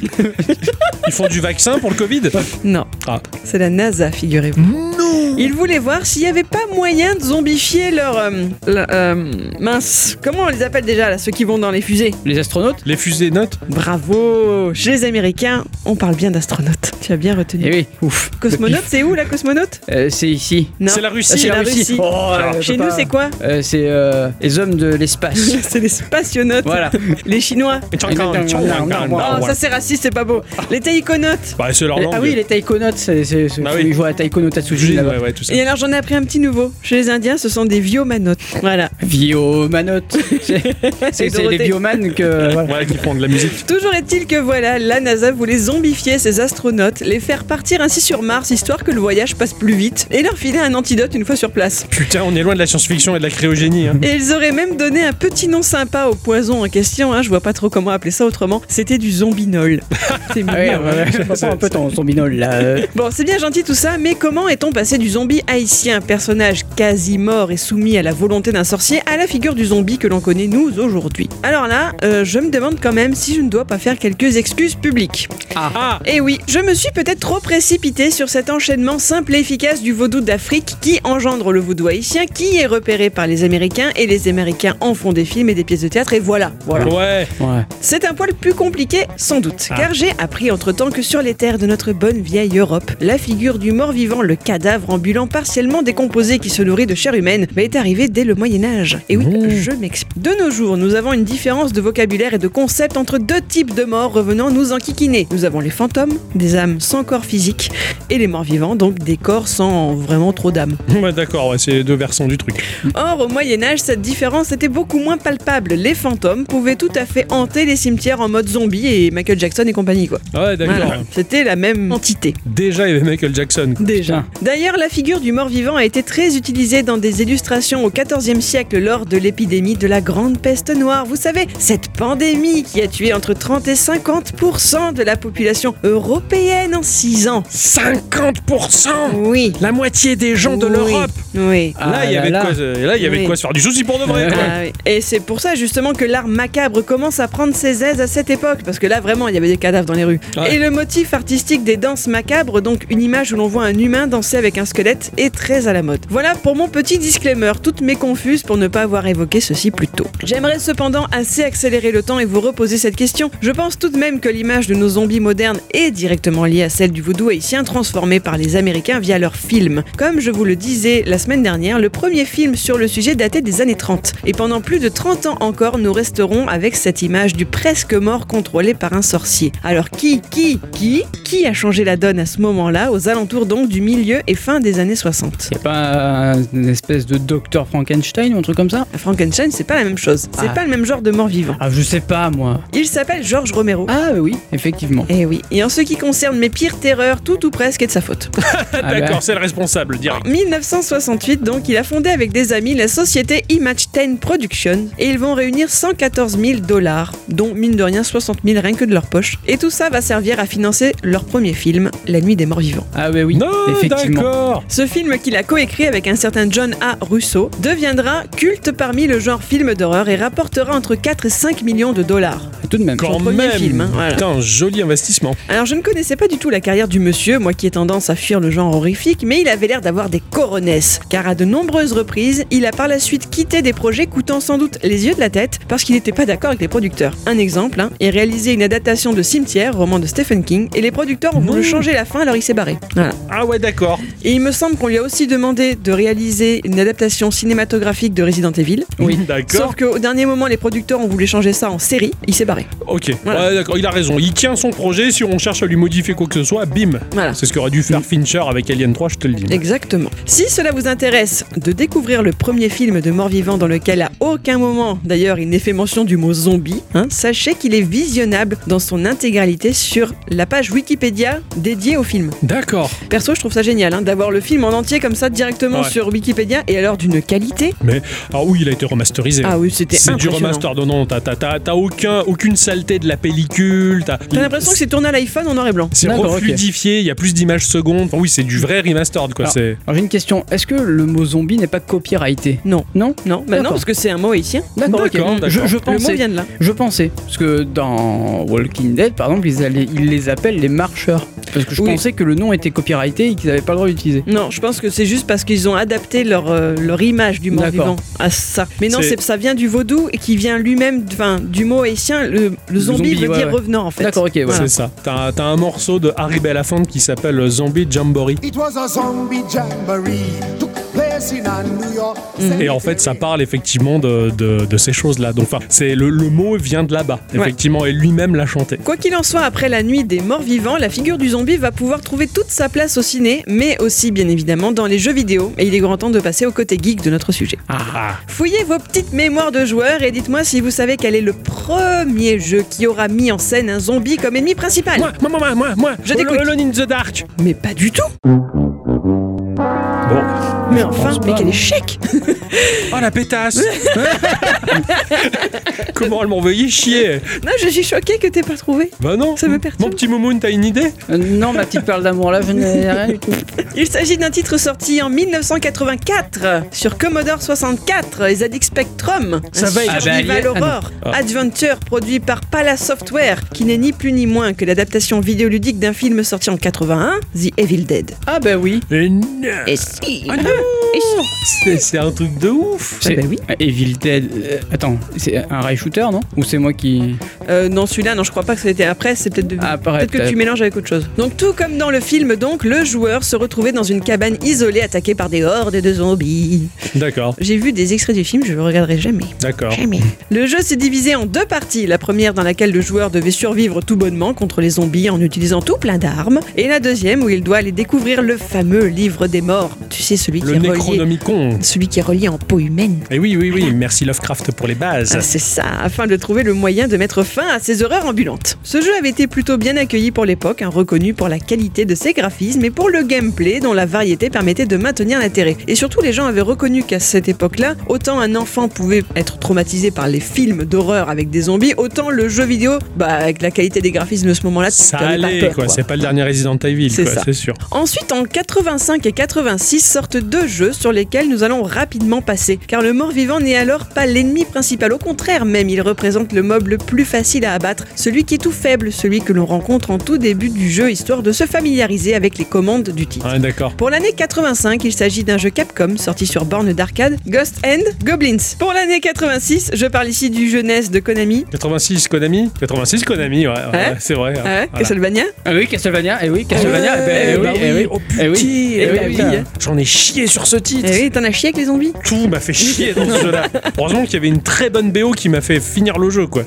Ils font du vaccin pour le Covid non, Ah. c'est la NASA, figurez-vous. Non Ils voulaient voir s'il n'y avait pas moyen de zombifier leur... euh, euh, mince, comment on les appelle déjà, là, ceux qui vont dans les fusées? Les astronautes? Les fusées notes Bravo Chez les Américains, on parle bien d'astronautes. Tu as bien retenu. Eh oui, ouf. Cosmonaute, c'est où la cosmonaute? Euh, c'est ici. Non. C'est la Russie. C'est la Russie. Oh, euh, Chez nous, c'est quoi? Euh, C'est euh, les hommes de l'espace. [laughs] C'est les spationautes. voilà. Les Chinois. [laughs] Oh, ça c'est raciste, c'est pas beau. Les taïkonautes. Bah, c'est leur langue. Ah oui, les taïkonautes, c'est, c'est, c'est- Bah oui. y jouer à Taiko no Tatsuji Ouais, là-bas. Ouais, ouais, tout ça. Et alors j'en ai appris un petit nouveau. Chez les Indiens, ce sont des viomanotes. Voilà. Viomanotes. [laughs] c'est, les biomanes que. voilà. Ouais, qui font de la musique. Toujours est-il que voilà, la NASA voulait zombifier ces astronautes, les faire partir ainsi sur Mars histoire que le voyage passe plus vite et leur filer un antidote une fois sur place. Putain, on est loin de la science-fiction et de la cryogénie. Hein. Et ils auraient même donné un petit nom sympa au poison en question, hein, je vois pas trop comment appeler ça autrement. C'était du zombinol. [laughs] C'est Ah mignon. ouais, ouais, un peu ton, binôme là. euh. Bon, c'est bien gentil tout ça, mais comment est-on passé du zombie haïtien, personnage quasi mort et soumis à la volonté d'un sorcier, à la figure du zombie que l'on connaît nous aujourd'hui. Alors là, euh, je me demande quand même si je ne dois pas faire quelques excuses publiques. Ah, Et oui, je me suis peut-être trop précipité sur cet enchaînement simple et efficace du vaudou d'Afrique qui engendre le vaudou haïtien, qui est repéré par les Américains et les Américains en font des films et des pièces de théâtre et voilà, voilà. ouais. Ouais. C'est un poil plus compliqué, sans doute, Ah. car j'ai appris entre-temps que sur les terres de notre bonne vieille Europe, la figure du mort-vivant, le cadavre ambulant partiellement décomposé qui se nourrit de chair humaine, va est arrivé dès le Moyen-Âge. Et oui, Mmh. je m'explique. De nos jours, nous avons une différence de vocabulaire et de concept entre deux types de morts revenant nous enquiquiner. Nous avons les fantômes, des âmes sans corps physique, et les morts-vivants, donc des corps sans vraiment trop d'âme. [laughs] Ouais, d'accord, ouais, c'est les deux versants du truc. Or, au Moyen-Âge, cette différence était beaucoup moins palpable. Les fantômes pouvaient tout à fait hanter les cimetières en mode zombie et Michael Jackson et compagnie, quoi. Ouais, d'accord. Voilà. C'était la même entité. Déjà, il y avait Michael Jackson. Déjà. D'ailleurs, la figure du mort-vivant a été très utilisée dans des illustrations au XIVe siècle lors de l'épidémie de la Grande Peste Noire. Vous savez, cette pandémie qui a tué entre 30 et 50% de la population européenne en 6 ans. 50% Oui. La moitié des gens de Oui. l'Europe Oui. Ah Là, il y là avait de quoi, se- là, il y avait de Oui. quoi se faire du souci pour de vrai. Ah oui. Et c'est pour ça justement que l'art macabre commence à prendre ses aises à cette époque, parce que là vraiment il y avait des cadavres dans les rues. Ouais. Et le motif artistique des danses macabres, donc une image où l'on voit un humain danser avec un squelette, est très à la mode. Voilà pour mon petit disclaimer, toutes mes confuses pour ne pas avoir évoqué ceci plus tôt. J'aimerais cependant assez accélérer le temps et vous reposer cette question. Je pense tout de même que l'image de nos zombies modernes est directement liée à celle du vaudou haïtien transformé par les Américains via leurs films. Comme je vous le disais la semaine dernière, le premier film sur le sujet datait des années 30. Et pendant plus de 30 ans encore, nous resterons avec cette image du presque mort contrôlé par un sorcier. Alors qui, qui, qui, qui a changé la donne à ce moment-là, aux alentours donc du milieu et fin des années 60 C'est pas euh, une espèce de docteur Frankenstein ou un truc comme ça Frankenstein, c'est pas la même chose. C'est Ah. pas le même genre de mort-vivant. Ah, je sais pas moi. Il s'appelle George Romero. Ah oui, effectivement. Eh oui. Et en ce qui concerne mes pires terreurs, tout ou presque est de sa faute. [laughs] Ah bah. D'accord, c'est le responsable, direct. En 1968, donc, il a fondé avec des amis la société Image 10 Production et ils vont réunir 114 000 dollars, dont mine de rien 60 000 rien que de leur poche. Et tout ça va servir à financer leur premier film, La Nuit des Morts Vivants. Ah bah oui, non, effectivement. D'accord. Ce film qu'il a coécrit avec un certain John A. Russo deviendra culte parmi le genre film d'horreur et rapportera entre 4 et 5 millions de dollars. Tout de même. Quand premier même. film, hein, voilà. Putain, joli investissement. Alors je ne connaissais pas du tout la carrière du monsieur, moi qui ai tendance à fuir le genre horrifique, mais il avait l'air d'avoir des coronesses, car à de nombreuses reprises, il a par la suite quitté des projets coûtant sans doute les yeux de la tête parce qu'il n'était pas d'accord avec les producteurs. Un exemple, hein, est réalisé une adaptation de Cimetière, roman de Stephen King, et les producteurs ont voulu changer la fin alors il s'est barré. Voilà. Ah ouais, d'accord. Et il me semble qu'on lui a aussi demandé de réaliser une adaptation cinématographique de Resident Evil. Oui, d'accord. Sauf qu'au dernier moment, les producteurs ont voulu changer ça en série, il s'est barré. Ok, Voilà. ouais, d'accord, il a raison. Il tient son projet. Si on cherche à lui modifier quoi que ce soit, bim. Voilà. C'est ce qu'aurait dû faire Fincher avec Alien 3, je te le dis. Exactement. Si cela vous intéresse de découvrir le premier film de mort-vivant dans lequel à aucun moment d'ailleurs il n'est fait mention du mot zombie, hein, sachez qu'il est visionnable dans son intégralité sur la page Wikipédia dédiée au film. D'accord. Perso, je trouve ça génial hein, d'avoir le film en entier comme ça directement Ouais. sur Wikipédia et alors d'une qualité. Mais, ah oui, il a été remasterisé. Ah oui, c'était C'est du remaster, non, non, t'as- t'as t'as- t'as aucun, aucune saleté de la pellicule. T'as l'impression que c'est tourné à l'iPhone en noir et blanc. c'est refluidifié, il y a plus d'images secondes. Enfin, oui, c'est du vrai remastered, quoi. Alors, C'est Alors j'ai une question. Est-ce que le mot zombie n'est pas copyrighté? Non. Non? Non, bah non, parce que c'est un mot haïtien. D'accord, ok. D'accord, Je, je Le mot pensais. vient de là. Je pensais. Parce que dans Walking Dead, par exemple, ils, allaient- ils les appellent les marcheurs. Parce que je Oui. pensais que le nom était copyrighté et qu'ils n'avaient pas le droit d'utiliser. Non, je pense que c'est juste parce qu'ils ont adapté leur, euh, leur image du mort-vivant à ça. Mais non, C'est- c'est- ça vient du vaudou et qui vient lui-même enfin, du mot haïtien. Le, le zombie, zombie, veut ouais, dire ouais. revenant en fait. D'accord, ok, ouais. Voilà. c'est ça. T'as t'as un morceau de Harry Belafonte qui s'appelle Zombie Jamboree. It was a zombie jamboree Et en fait, ça parle effectivement de, de, de ces choses-là. Donc, enfin, c'est le, le mot vient de là-bas, Ouais. effectivement, et lui-même l'a chanté. Quoi qu'il en soit, après la nuit des morts vivants, la figure du zombie va pouvoir trouver toute sa place au ciné, mais aussi bien évidemment dans les jeux vidéo. Et il est grand temps de passer au côté geek de notre sujet. Ah, Fouillez vos petites mémoires de joueurs et dites-moi si vous savez quel est le premier jeu qui aura mis en scène un zombie comme ennemi principal. moi, moi, moi, moi, moi, Je t'écoute. Alone in the Dark. Mais pas du tout. Bon. Mais enfin, mais quel échec Oh la pétasse [laughs] Comment elle m'envoyait chier Non, je suis choquée que t'aies pas trouvé. Bah non Ça me perturbe. Mon petit Momoun, t'as une idée? Euh, non, ma petite perle d'amour là, je n'ai rien du tout. Il s'agit d'un titre sorti en 1984 sur Commodore 64 et ZX Spectrum. Ça un va, ah bah, survival ah horror adventure produit par Palace Software qui n'est ni plus ni moins que l'adaptation vidéoludique d'un film sorti en 81, The Evil Dead. Ah bah oui. Et si Ah non Et si C'est- un truc de ouf Ah bah oui. Evil Dead. euh, attends, c'est un rail shooter, non? Ou c'est moi qui. Euh, non, celui-là, non, je crois pas que ça a été après, c'est peut-être de... Ah, pareil, Peut-être que tu mélanges avec autre chose. Donc tout comme dans le film, donc le joueur se retrouvait dans une cabane isolée attaquée par des hordes de zombies. D'accord, J'ai vu des extraits du film, je le regarderai jamais. d'accord. Jamais. Le jeu s'est divisé en deux parties. La première dans laquelle le joueur devait survivre tout bonnement contre les zombies en utilisant tout plein d'armes. Et la deuxième où il doit aller découvrir le fameux livre des morts. Tu sais, celui qui Le. Necronomicon Celui qui est relié en peau humaine. Et oui, oui, oui, merci Lovecraft pour les bases. Ah, c'est ça, afin de trouver le moyen de mettre fin à ces horreurs ambulantes. Ce jeu avait été plutôt bien accueilli pour l'époque, hein, reconnu pour la qualité de ses graphismes et pour le gameplay dont la variété permettait de maintenir l'intérêt. Et surtout, les gens avaient reconnu qu'à cette époque-là, autant un enfant pouvait être traumatisé par les films d'horreur avec des zombies, autant le jeu vidéo, bah avec la qualité des graphismes de ce moment-là, Ça t'avais pas allait, peur, quoi. quoi. C'est pas le dernier Resident Evil, c'est sûr. Ensuite, en 85 et 86 sortent deux jeux sur lesquels nous allons rapidement passer, car le mort-vivant n'est alors pas l'ennemi principal, au contraire même, il représente le mob le plus facile à abattre, celui qui est tout faible, celui que l'on rencontre en tout début du jeu, histoire de se familiariser avec les commandes du titre. Ouais, d'accord. Pour l'année 85, il s'agit d'un jeu Capcom sorti sur borne d'arcade, Ghost and Goblins. Pour l'année 86, je parle ici du jeunesse de Konami. 86 Konami? 86 Konami, ouais, ouais, Hein? c'est vrai. Ah ouais, Voilà. Castlevania? Ah oui, Castlevania. Eh oui, Castlevania. Eh ben, eh oui, bah eh oui. Oh Eh putain, Eh bah oui. J'en ai chié sur ce titre. Eh oui, t'en as chié avec les zombies Tout m'a fait chier dans ce jeu-là. Heureusement qu'il y avait une très bonne BO qui m'a fait finir le jeu, quoi.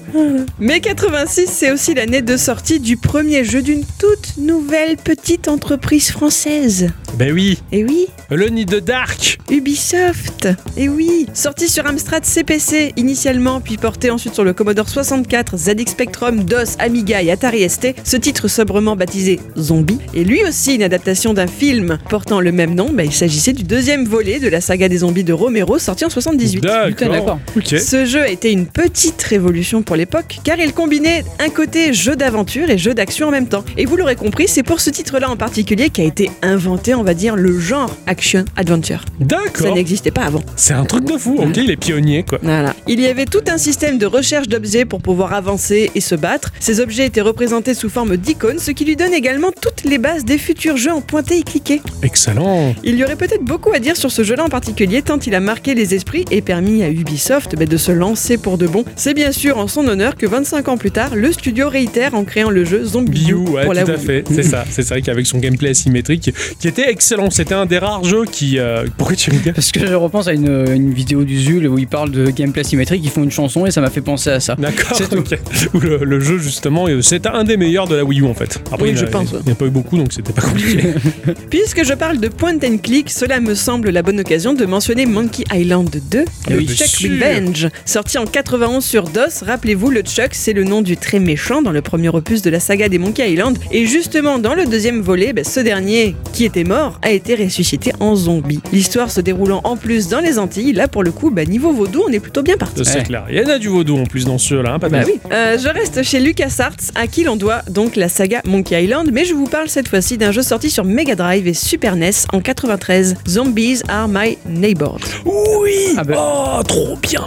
Mais 86, c'est aussi l'année de sortie du premier jeu d'une toute nouvelle petite entreprise française. Ben oui, Et oui, le nid de Dark. Ubisoft. Et oui, sorti sur Amstrad CPC initialement, puis porté ensuite sur le Commodore 64, ZX Spectrum, DOS, Amiga et Atari ST, ce titre sobrement baptisé Zombie est lui aussi une adaptation d'un film portant le même nom. Bah, il s'agissait du deuxième volet de la saga des zombies de Romero, sorti en 78. D'accord. Putain, d'accord. Ok. Ce jeu a été une petite révolution pour l'époque, car il combinait un côté jeu d'aventure et jeu d'action en même temps. Et vous l'aurez compris, c'est pour ce titre-là en particulier qu'a été inventé, on va dire, le genre action-adventure. Ça D'accord. n'existait pas avant. C'est un truc de fou. Ok, il est pionnier, quoi. Voilà. Il y avait tout un système de recherche d'objets pour pouvoir avancer et se battre. Ces objets étaient représentés sous forme d'icônes, ce qui lui donne également toutes les bases des futurs jeux en pointé et cliqué. Excellent. Il y aurait peut-être beaucoup à dire sur ce jeu-là en particulier, tant il a marqué les esprits et permis à Ubisoft bah, de se lancer pour de bon. C'est bien sûr en son honneur que 25 ans plus tard, le studio réitère en créant le jeu Zombie Biou, ouais, pour tout la à Wii U. fait. C'est ça. C'est vrai qu'avec son gameplay asymétrique, qui était excellent. C'était un des rares jeux qui. euh, [laughs] Pourquoi tu rigoles? Parce que je repense à une, une vidéo du Zul où il parle de gameplay symétrique, ils font une chanson et ça m'a fait penser à ça. D'accord. C'est. Où le, le jeu justement, euh, c'était un des meilleurs de la Wii U en fait. Après, Oui, il je a- pense, Il n'y a pas eu beaucoup, donc c'était pas compliqué. [laughs] [laughs] Puisque je parle de point and click, cela me semble la bonne occasion de mentionner Monkey Island 2, le Oui, bien Chuck sûr. Revenge. Sorti en 91 sur DOS, rappelez-vous, le Chuck, c'est le nom du très méchant dans le premier opus de la saga des Monkey Island. Et justement, dans le deuxième volet, ben, ce dernier, qui était mort, a été ressuscité en zombie. L'histoire se déroulant en plus dans les Antilles, là pour le coup, ben, niveau vaudou, on est plutôt bien parti. C'est Ouais. clair. Il y en a du vaudou en plus dans ce jeu-là, hein, pas Bah mal. oui. Euh, je reste chez LucasArts, à qui l'on doit donc la saga Monkey Island, mais je vous parle cette fois-ci d'un jeu sorti sur Mega Drive et Super NES en 93. Zombies are my neighbors. Oui Ah ben. Oh, trop bien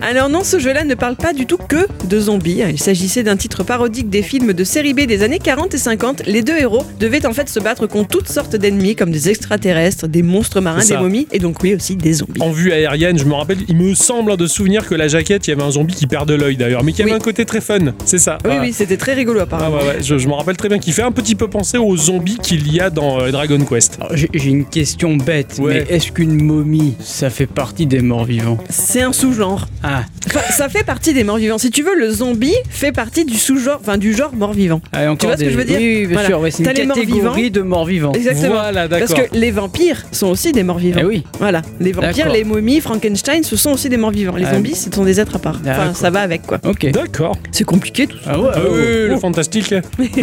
Alors non, ce jeu-là ne parle pas du tout que de zombies. Il s'agissait d'un titre parodique des films de série B des années 40 et 50. Les deux héros devaient en fait se battre contre toutes sortes d'ennemis comme des extraterrestres, des monstres marins, des momies et donc oui aussi des zombies. En vue aérienne, je me rappelle, il me semble de souvenir que la jaquette, il y avait un zombie qui perd de l'œil d'ailleurs, mais qui avait Oui. un côté très fun, c'est ça. Oui, Ah. oui, c'était très rigolo Ah apparemment. ouais, ouais, je, je me rappelle très bien qu'il fait un petit peu penser aux zombies qu'il y a dans euh, Dragon Quest. J'ai une question bête, Ouais. mais est-ce qu'une momie, ça fait partie des morts vivants C'est un sous-genre. Ah, Enfin, ça fait partie des morts vivants. Si tu veux, le zombie fait partie du sous-genre, enfin du genre mort vivant. ah, encore vois ce que je veux dire Oui, bien Voilà. sûr, ouais, c'est une les morts catégorie vivants. de morts vivants. Exactement. Voilà, Parce que les vampires sont aussi des morts vivants. Eh oui. Voilà, les vampires, les momies, Frankenstein, ce sont aussi des morts vivants. Les Ah, zombies, ce sont des êtres à part. Enfin, D'accord. ça va avec quoi. Ok. D'accord. C'est compliqué tout ça. Ah ouais, Ah oh, oui, oh. le fantastique. [laughs]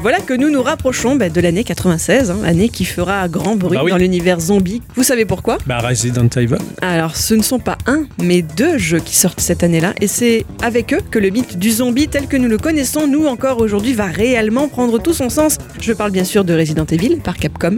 Voilà que nous nous rapprochons bah, de l'année 96, hein, année qui fera grand bruit Bah oui. dans l'univers zombie. Vous savez pourquoi? Bah, Resident Evil. Alors, ce ne sont pas un, mais deux jeux qui sortent cette année-là, et c'est avec eux que le mythe du zombie tel que nous le connaissons, nous encore aujourd'hui, va réellement prendre tout son sens. Je parle bien sûr de Resident Evil par Capcom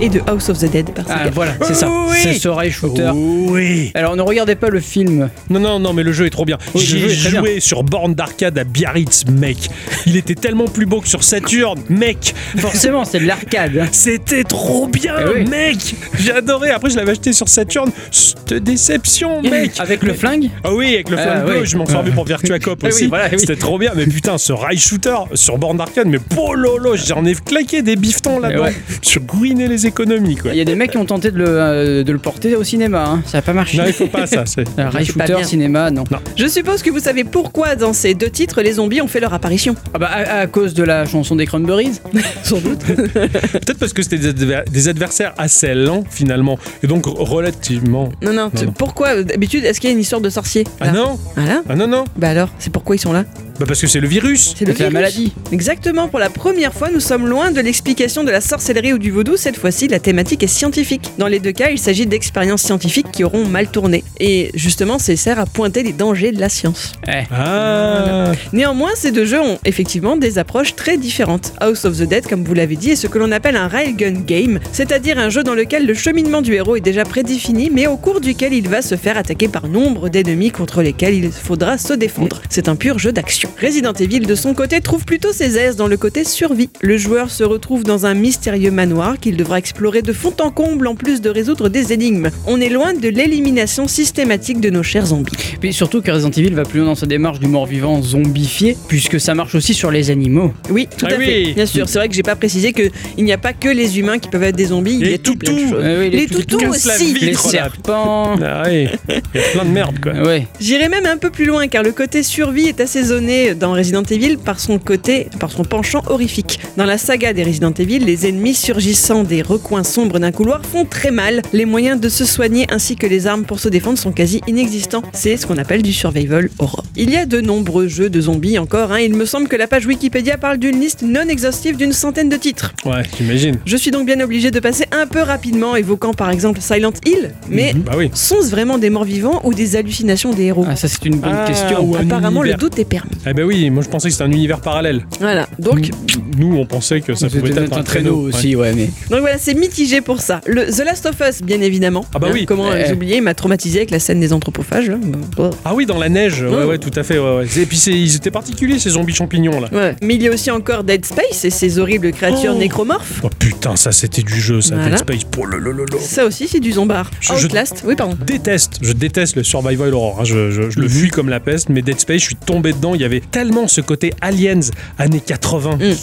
et de House of the Dead par Ah, voilà, c'est ça. Oui. C'est ce rail shooter. Oui. Alors, ne regardez pas le film. Non, non, non, mais le jeu est trop bien. Oui, le J'ai jeu est très joué sur borne d'arcade à Biarritz, mec. Il était tellement plus beau que sur Saturn, mec. Forcément, c'est de l'arcade. hein. [laughs] C'était trop bien, Eh oui. mec. J'ai adoré. Après, je l'avais acheté sur Saturn. Cette déception, mec. Avec le flingue Ah oui, avec le Ah, bleu, oui. je m'en servais pour Virtua Cop [laughs] oui, aussi. voilà, oui. C'était trop bien. Mais putain, ce rail shooter sur borne d'arcade, mais pololo, j'en ai claqué des biftons là-dedans. Eh ouais. [laughs] Je ruiné les économies, quoi. Il y a des mecs qui ont tenté de le, euh, de le porter au cinéma. hein. Ça n'a pas marché. Non, il faut pas ça. [laughs] c'est- rail shooter, cinéma, non. Je suppose que vous savez pourquoi dans ces deux titres les zombies ont fait leur apparition. Ah bah, à, à cause de la chanson des Cranberries [laughs] Sans doute. Peut-être parce que c'était des, adver- des adversaires assez lents finalement, et donc relativement. Non, non, non. pourquoi D'habitude, est-ce qu'il y a une histoire de sorcier Ah non Voilà. Ah non, non Bah alors, c'est pourquoi ils sont là? Bah parce que c'est le virus C'est la maladie. Exactement, pour la première fois, nous sommes loin de l'explication de la sorcellerie ou du vaudou. Cette fois-ci, la thématique est scientifique. Dans les deux cas, il s'agit d'expériences scientifiques qui auront mal tourné. Et justement, c'est sert à pointer les dangers de la science. Eh. Ah Néanmoins, ces deux jeux ont effectivement des approches très différentes. House of the Dead, comme vous l'avez dit, est ce que l'on appelle un railgun game, c'est-à-dire un jeu dans lequel le cheminement du héros est déjà prédéfini, mais au cours duquel il va se faire attaquer par nombre d'ennemis contre lesquels il faudra se défendre. C'est un pur jeu d'action. Resident Evil, de son côté, trouve plutôt ses aises dans le côté survie. Le joueur se retrouve dans un mystérieux manoir qu'il devra explorer de fond en comble en plus de résoudre des énigmes. On est loin de l'élimination systématique de nos chers zombies. Puis surtout que Resident Evil va plus loin dans sa démarche du mort-vivant zombifié, puisque ça marche aussi sur les animaux. Oui, tout Ah à oui. fait. Bien sûr, c'est vrai que j'ai pas précisé que il n'y a pas que les humains qui peuvent être des zombies, il y Les a tout plein de toutous. choses. Ouais, ouais, Les toutous, toutous aussi. les serpents. Ah oui, il y a plein de merde quoi. Ouais. J'irai même un peu plus loin car le côté survie est assaisonné dans Resident Evil par son côté, par son penchant horrifique. Dans la saga des Resident Evil, les ennemis surgissant des recoins sombres d'un couloir font très mal. Les moyens de se soigner ainsi que les armes pour se défendre sont quasi inexistants. C'est ce qu'on appelle du survival horror. Il y a de nombreux jeux de zombies encore. hein. Il me semble que la page Wikipédia parle d'une liste non exhaustive d'une centaine de titres. Ouais, j'imagine. Je suis donc bien obligé de passer un peu rapidement, évoquant par exemple Silent Hill, mais Bah oui. sont-ce vraiment des morts vivants ou des hallucinations des héros? Ah, ça, c'est une bonne Ah, question. Apparemment, univers. le doute est permis. Eh ben oui, moi je pensais que c'était un univers parallèle. Voilà, donc, Nous, on pensait que ça pouvait être un, traîneau. aussi, ouais, mais. donc voilà, c'est mitigé pour ça. Le The Last of Us, bien évidemment. Ah bah oui. Comment Eh. les oublier Il m'a traumatisé avec la scène des anthropophages. Ah oui, dans la neige, ouais, ouais, tout à fait. Ouais, ouais. Et puis c'est- ils étaient particuliers ces zombies champignons là. Ouais. Mais il y a aussi encore Dead Space et ses horribles créatures Oh. nécromorphes. Oh putain, ça c'était du jeu, ça, Voilà. Dead Space. Oh. Ça aussi, c'est du zombard. Je- je- Outlast, oui, pardon. déteste, je déteste le survival horror. hein. Je, je- je le fuis comme la peste, mais Dead Space, je suis tombé dedans. Il y avait tellement ce côté aliens années 80. Mm.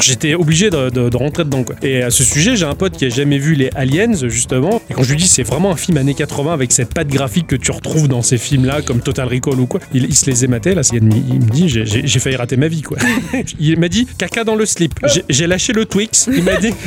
J'étais obligé de, de- de rentrer dedans. Quoi. Et à ce sujet, j'ai un pote qui a jamais vu les aliens, justement. Et quand je lui dis c'est vraiment un film années 80 avec cette patte graphique que tu retrouves dans ces films-là, comme Total Recall ou quoi, il, il se les ématait. Là, il me il me dit j'ai- j'ai j'ai failli rater ma vie. quoi. [laughs] il m'a dit caca dans le slip. J'ai- J'ai lâché le Twix. Il m'a dit [laughs]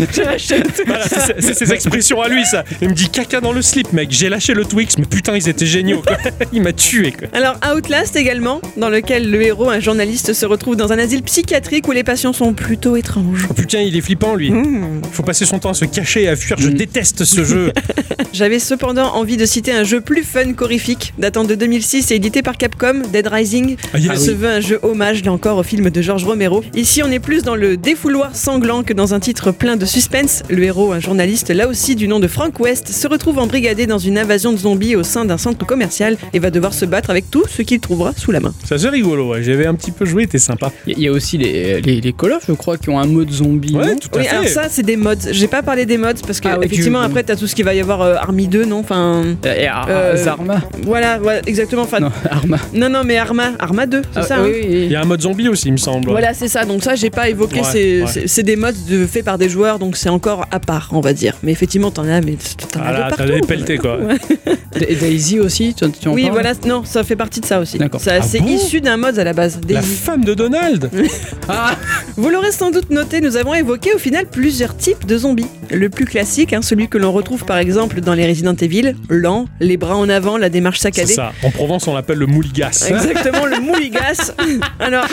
Voilà, c'est c'est ses expressions à lui, ça. Il me dit caca dans le slip, mec. J'ai lâché le Twix, mais putain, ils étaient géniaux. quoi. [laughs] Il m'a tué, quoi. Alors Outlast également, dans lequel le héros, un journaliste, se retrouve dans un asile psychiatrique où les patients sont plutôt étranges. Oh putain, il est flippant, lui. Mmh. Faut passer son temps à se cacher et à fuir. Je Mm. déteste ce jeu. [laughs] J'avais cependant envie de citer un jeu plus fun qu'horrifique, datant de 2006 et édité par Capcom, Dead Rising. Ah, yes. Il se veut un jeu hommage, là encore, au film de George Romero. Ici, on est plus dans le défouloir sanglant que dans un titre plein de suspense. Le héros, un journaliste, là aussi du nom de Frank West, se retrouve embrigadé dans une invasion de zombies au sein d'un centre commercial et va devoir se battre avec tout ce qu'il trouvera sous la main. Ça c'est rigolo, ouais. J'avais un petit peu joué, t'es sympa. Il y, a- il y a aussi les, les, les Call of, je crois, qui ont un mode zombie. Ouais, tout à Oui, fait. alors ça, c'est des mods. J'ai pas parlé des mods parce que, Ah effectivement, tu- après, t'as tout ce qui va y avoir euh, Army 2, non? Enfin. Euh, Et Ar- Euh, Zarma Voilà, voilà, exactement. Enfin, Non, Arma. non, non, mais Arma, Arma 2, c'est Ah, ça oui, hein? oui. Il y a un mode zombie aussi, il me semble. Voilà, c'est ça. Donc ça, j'ai pas évoqué. Ouais, c'est des mods de, faits par des joueurs, donc c'est encore à part, on va dire. Mais effectivement, t'en as, mais t'en as Ah de là, partout. t'as pelletés, quoi. [laughs] Daisy aussi, tu, en Oui, voilà, non, ça fait partie de ça aussi. Ah c'est issu d'un Mods à la base. La femme de Donald [laughs] Ah Vous l'aurez sans doute noté, nous avons évoqué au final plusieurs types de zombies. Le plus classique, hein, celui que l'on retrouve par exemple dans les Resident Evil, lent, les bras en avant, la démarche C'est saccadée. ça. En Provence, on l'appelle le mouligas. [laughs] Exactement, le mouligas. [laughs] Alors,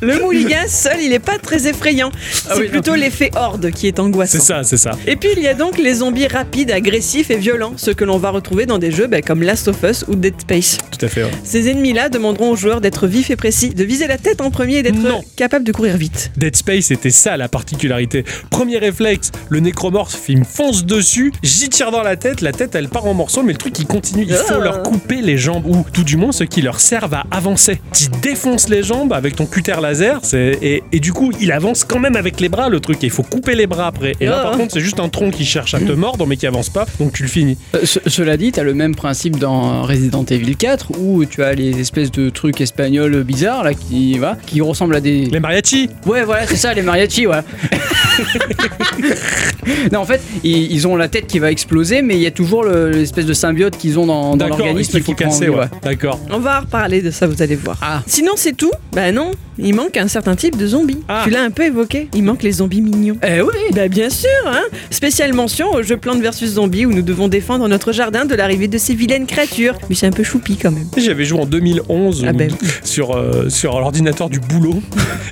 le mouligas seul, il est pas très effrayant. Ah C'est oui, plutôt l'effet horde qui est angoissant. C'est ça, c'est ça. Et puis il y a donc les zombies rapides, agressifs et violents, ceux que l'on va retrouver dans des jeux bah, comme Last of Us ou Dead Space. Tout à fait. ouais. Ces ennemis-là demanderont aux joueurs d'être vifs et précis, de viser la tête en premier et d'être Non. capable de courir vite. Dead Space, c'était ça la particularité. Premier réflexe, le nécromorphe, il me fonce dessus, j'y tire dans la tête, la tête elle part en morceaux, mais le truc il continue. Il faut Ah. leur couper les jambes, ou tout du moins ceux qui leur servent à avancer. Tu défonces les jambes avec ton cutter laser, c'est- et, et du coup il avance quand même avec les bras le truc, et il faut couper les bras après. Et là Ah. par contre c'est juste un tronc qui cherche à te mordre, mais qui avance pas, donc tu le finis. Euh, ce- Cela dit, t'as le même principe dans Resident Evil 4 où tu as les espèces de trucs espagnols bizarres là qui, va, qui ressemblent à des. Les mariachis Ouais, voilà, c'est ça, les mariachis, ouais. [laughs] non, en fait, ils, ils ont la tête qui va exploser, mais il y a toujours le- l'espèce de symbiote qu'ils ont dans, l'organisme qu'il faut casser, ouais. D'accord. On va reparler de ça, vous allez voir. Ah. Sinon c'est tout Bah non, il manque un certain type de zombies. Ah. Tu l'as un peu évoqué, il manque les zombies mignons. Eh oui Bah bien sûr, hein Spéciale mention au jeu Plante vs Zombies où nous devons défendre notre jardin de l'arrivée de ces vilaines créatures. Mais c'est un peu choupi quand même. J'avais joué en 2011 Ah ben. sur, euh, sur l'ordinateur du boulot.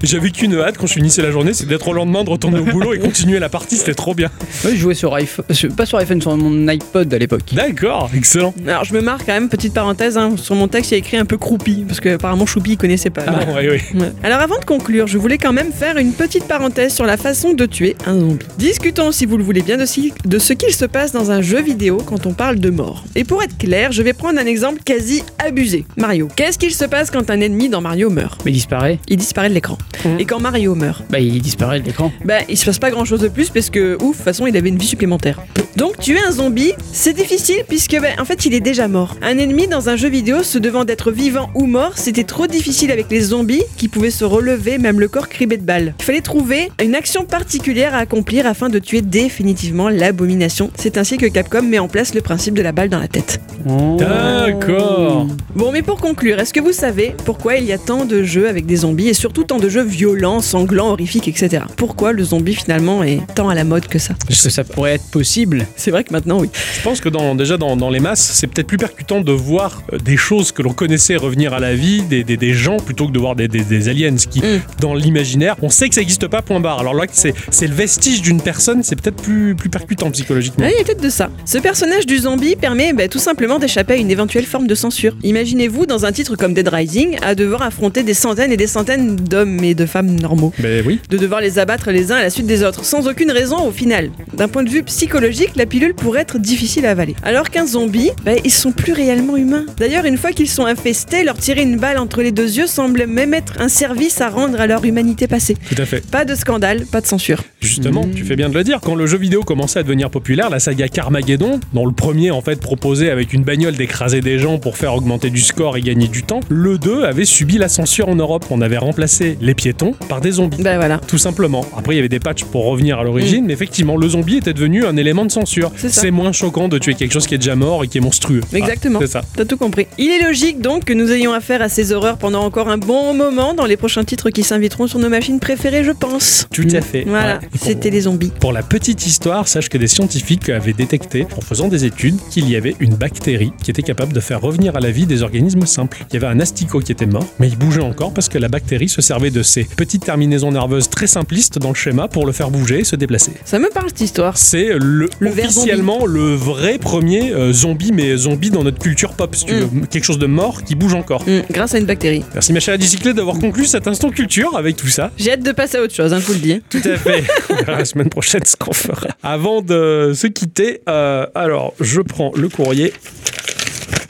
J'avais qu'une hâte quand je finissais la journée, c'est d'être au lendemain, de retourner au boulot et continuer la partie, c'était trop bien. Ouais, je jouais sur iPhone, sur- pas sur iPhone, sur mon iPod à l'époque. D'accord, excellent. Alors je me marre quand même, petite parenthèse, hein, sur mon texte il y a écrit un peu croupi, parce que apparemment Choupi il connaissait pas. Ah, oui, oui. Ouais. Alors avant de conclure, je voulais quand même faire une petite parenthèse sur la façon de tuer un zombie. Discutons, si vous le voulez bien, de, si- de ce qu'il se passe dans un jeu vidéo quand on parle de mort. Et pour être clair, je vais prendre un exemple quasi abusé. Mario. Qu'est-ce qu'il se passe quand un ennemi dans Mario meurt Mais il disparaît. Il disparaît de l'écran. Mhm. Et quand Mario meurt Bah, il disparaît de l'écran. bah, il se passe pas grand chose de plus parce que, ouf, de toute façon, il avait une vie supplémentaire. Donc, tuer un zombie, c'est difficile puisque, bah, en fait, il est déjà mort. Un ennemi dans un jeu vidéo se devant d'être vivant ou mort, c'était trop difficile avec les zombies qui pouvaient se relever, même le corps cribé de balles. Il fallait trouver une action particulière à accomplir afin de tuer définitivement l'abomination. C'est ainsi que Capcom met en place le principe de la balle dans la tête. Oh. D'accord. Bon, mais pour conclure, est-ce que vous savez pourquoi il y a tant de jeux avec des zombies et surtout tant de jeux violents, sanglants, horrifiques, etc. Pourquoi le zombie finalement est tant à la mode que ça Est-ce que ça pourrait être possible C'est vrai que maintenant, oui. Je pense que dans, déjà dans, dans les masses, c'est peut-être plus percutant de voir euh, des choses que l'on connaissait revenir à la vie, des, des, des gens, plutôt que de voir des, des, des aliens qui, Mm. dans l'imaginaire, on sait que ça n'existe pas, point barre. Alors là, c'est c'est le vestige d'une personne, c'est peut-être plus, plus percutant psychologiquement. Ah, il y a peut-être de ça. Ce personnage du zombie permet bah, tout simplement d'échapper à une éventuelle forme de censure. Imaginez-vous dans un titre comme Dead Rising à devoir affronter des centaines et des centaines d'hommes et de femmes normaux. Ben oui. De devoir les abattre les uns à la suite des autres, sans aucune raison au final. D'un point de vue psychologique, la pilule pourrait être difficile à avaler. Alors qu'un zombie, bah, ils sont plus réellement humains. D'ailleurs, une fois qu'ils sont infestés, leur tirer une balle entre les deux yeux semble même être un service à rendre à leur humanité passée. Tout à fait. Pas de scandale, pas de censure. Justement, Mm. tu fais bien de le dire. Quand le jeu vidéo commençait à devenir populaire, la saga Carmageddon, dont le premier en fait proposait avec une bagnole d'écraser des gens pour faire augmenter du score et gagner du temps, le 2 avait subi la censure en Europe. On avait remplacé les piétons par des zombies. Bah voilà. Tout simplement. Après, il y avait des patchs pour revenir à l'origine, mais effectivement, le zombie était devenu un élément de censure. C'est moins choquant de tuer quelque chose qui est déjà mort et qui est monstrueux. Exactement. Ah, c'est ça. T'as tout compris. Il est logique donc que nous ayons affaire à ces horreurs pendant encore un bon moment dans les prochains titres qui s'inviteront sur nos machines préférées, je pense. Tout à fait. Voilà, Ouais. C'était les zombies. Pour la petite histoire, sache que des scientifiques avaient détecté, en faisant des études, qu'il y avait une bactérie qui était capable de faire revenir à la vie des organismes simples. Il y avait un asticot qui était mort, mais il bougeait encore parce que la bactérie se servait de ces petites terminaisons nerveuses très simplistes dans le schéma pour le faire bouger et se déplacer. Ça me parle cette histoire. C'est le, officiellement le vrai premier euh, zombie, mais zombie dans notre culture pop, si tu Mm. veux. Quelque chose de mort qui bouge encore. Hmm, grâce à une bactérie. Merci ma chère bicyclette d'avoir conclu cet instant culture avec tout ça. J'ai hâte de passer à autre chose, hein, je vous le dis. Tout à fait. [laughs] La semaine prochaine ce qu'on fera. Avant de se quitter, euh, alors je prends le courrier.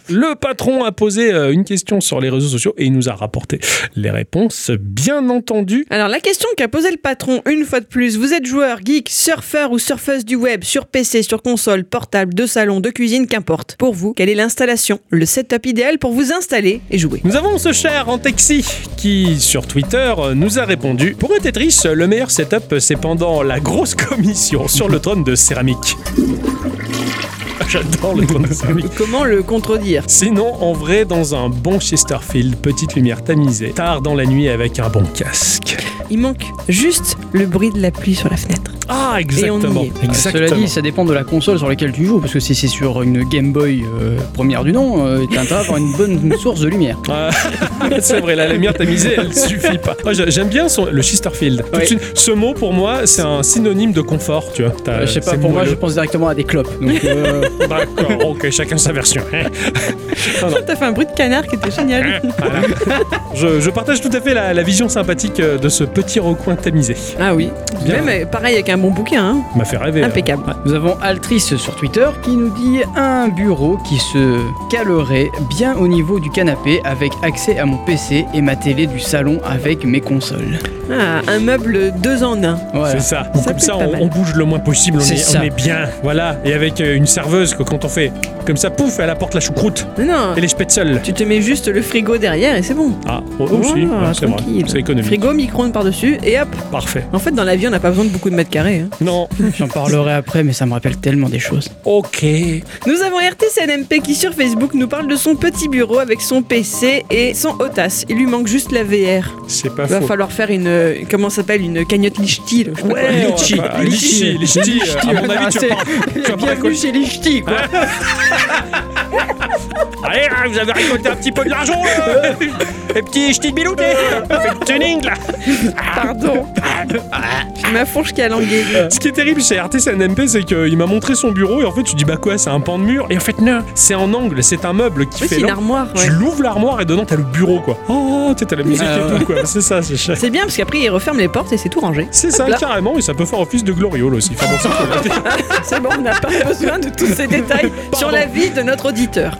Le patron a posé euh, une question sur les réseaux sociaux et il nous a rapporté les réponses, bien entendu. Alors la question qu'a posé le patron une fois de plus, vous êtes joueur, geek, surfeur ou surfeuse du web, sur PC, sur console, portable, de salon, de cuisine, qu'importe. Pour vous, quelle est l'installation, le setup idéal pour vous installer et jouer? Nous avons ce cher Antexi qui, sur Twitter, euh, nous a répondu Pour un Tetris, le meilleur setup, c'est pendant la grosse [laughs] commission sur le trône de céramique. [laughs] J'adore le. Comment le contredire Sinon, en vrai, dans un bon Chesterfield, petite lumière tamisée, tard dans la nuit avec un bon casque. Il manque juste le bruit de la pluie sur la fenêtre. Ah, Et on exactement. y est. Exactement. Cela dit, ça dépend de la console sur laquelle tu joues, parce que si c'est sur une Game Boy euh, première du nom, euh, t'as intérêt à avoir une bonne [laughs] source de lumière. Ah, [laughs] c'est vrai, la lumière tamisée, elle suffit pas. Ah, j'a- J'aime bien son- le Chesterfield. Ouais. suite, ce mot, pour moi, c'est un synonyme de confort, tu vois. Euh, je sais pas, pour moi, je pense directement à des clopes. Donc, euh, D'accord, ok, chacun sa version. hein. Non, non. T'as fait un bruit de canard qui était génial. Voilà. Je, je partage tout à fait la, la vision sympathique euh, de ce petit recoin tamisé. Ah oui. Bien. Même pareil avec un bon bouquin. Hein. M'a fait rêver. hein. Impeccable. Nous avons Altrice sur Twitter qui nous dit un bureau qui se calerait bien au niveau du canapé avec accès à mon PC et ma télé du salon avec mes consoles. Ah, un meuble deux en un. Voilà. C'est ça. Ça Comme ça, on, bouge le moins possible. Est, on est bien. Voilà. Et avec euh, une serveuse, que quand on fait comme ça, pouf, elle apporte la choucroute Non, non. et les spätzle. Tu te mets juste le frigo derrière et c'est bon. Ah, oh, aussi. Voilà, ouais, c'est vrai. tranquille. C'est économique. Frigo, micro-ondes par-dessus et hop. Parfait. En fait, dans la vie, on n'a pas besoin de beaucoup de mètres carrés. hein. Non. [laughs] J'en parlerai après, mais ça me rappelle tellement des choses. Ok. Nous avons RTCNMP qui sur Facebook nous parle de son petit bureau avec son PC et son Otas. Il lui manque juste la VR. C'est pas Il va faux. falloir faire une euh, comment ça s'appelle une cagnotte lichti. là, je sais pas quoi. Ouais, Litchi, Litchi, euh, à mon avis, tu vas pas- tu vas pas Bienvenue récolter- chez les ch'tis, quoi. [laughs] Allez, hein, vous avez récolté un petit peu de l'argent, là Les petits ch'tis de bilouté Faites le tuning, là Pardon. J'ai ma fourche qui a langué. Ce qui est terrible chez RTCNMP, c'est qu'il m'a montré son bureau, et en fait, tu dis, bah quoi, c'est un pan de mur Et en fait, non, c'est en angle, c'est un meuble qui Oui, fait c'est une armoire. ouais. Tu l'ouvres l'armoire, et dedans, t'as le bureau, quoi. Oh, tu sais, t'as la musique Ah, et ouais. tout, quoi. C'est ça, c'est cher. C'est bien parce qu'après il referme les portes et c'est tout rangé. C'est ça, Hop là. carrément, et ça peut faire office de gloriole aussi. Enfin, bon, c'est cool. [laughs] C'est bon, on n'a pas besoin de tous ces détails sur la vie de notre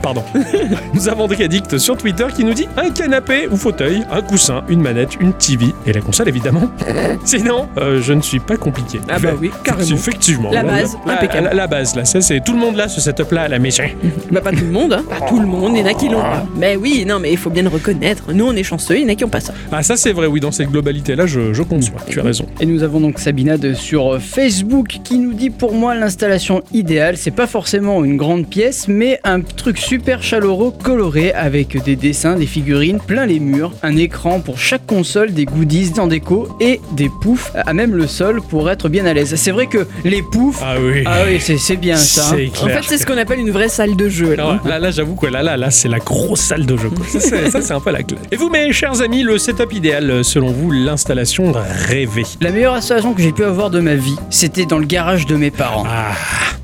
Pardon. [laughs] Nous avons Addict sur Twitter qui nous dit un canapé ou fauteuil, un coussin, une manette, une TV et la console évidemment. [laughs] Sinon, euh, je ne suis pas compliqué. Ah bah oui, carrément. Effectivement. La Là, base, impeccable. La, la base, là, ça c'est tout le monde là, ce setup là à la maison. Bah pas tout le monde, hein. pas tout le monde, il y en a qui l'ont pas. Mais oui, non mais il faut bien le reconnaître. Nous on est chanceux, il y en a qui ont pas ça. Ah ça c'est vrai, oui, dans cette globalité là, je, je conçois. Tu as raison. Et nous avons donc Sabina de, sur Facebook qui nous dit pour moi l'installation idéale, c'est pas forcément une grande pièce, mais un truc super chaleureux coloré avec des dessins, des figurines plein les murs, un écran pour chaque console, des goodies en déco et des poufs à même le sol pour être bien à l'aise. C'est vrai que les poufs, Ah oui. ah oui, c'est bien ça. hein. En fait c'est ce qu'on appelle une vraie salle de jeu. Ah Là. là, là j'avoue que là, là, là, c'est la grosse salle de jeu. quoi. Ça, c'est un peu la classe. Et vous, mes chers amis, le setup idéal, selon vous, l'installation rêvée? La meilleure installation que j'ai pu avoir de ma vie, c'était dans le garage de mes parents. Ah,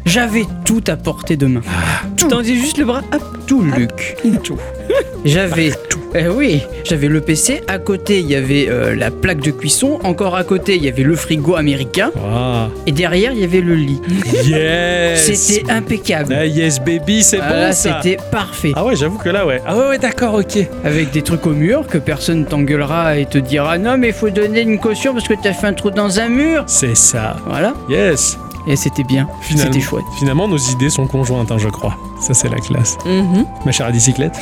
J'avais tout à portée de main. Dis juste le bras, hop. Tout, Luc. Tout. [laughs] J'avais tout. Eh oui, j'avais le PC. À côté, il y avait euh, la plaque de cuisson. Encore à côté, il y avait le frigo américain. ah. Et derrière, il y avait le lit. [laughs] Yes C'était impeccable. Ah, yes baby, c'est Ah, bon là, ça c'était parfait. Ah ouais, j'avoue que là, ouais. Ah ouais, ouais, d'accord, ok. Avec des trucs au mur que personne t'engueulera et te dira non, mais il faut donner une caution parce que t'as fait un trou dans un mur. C'est ça. Voilà. Yes. Et c'était bien. Finalement, C'était chouette. Finalement, nos idées sont conjointes, hein, je crois. Ça, c'est la classe. Mhm. Ma chère à bicyclette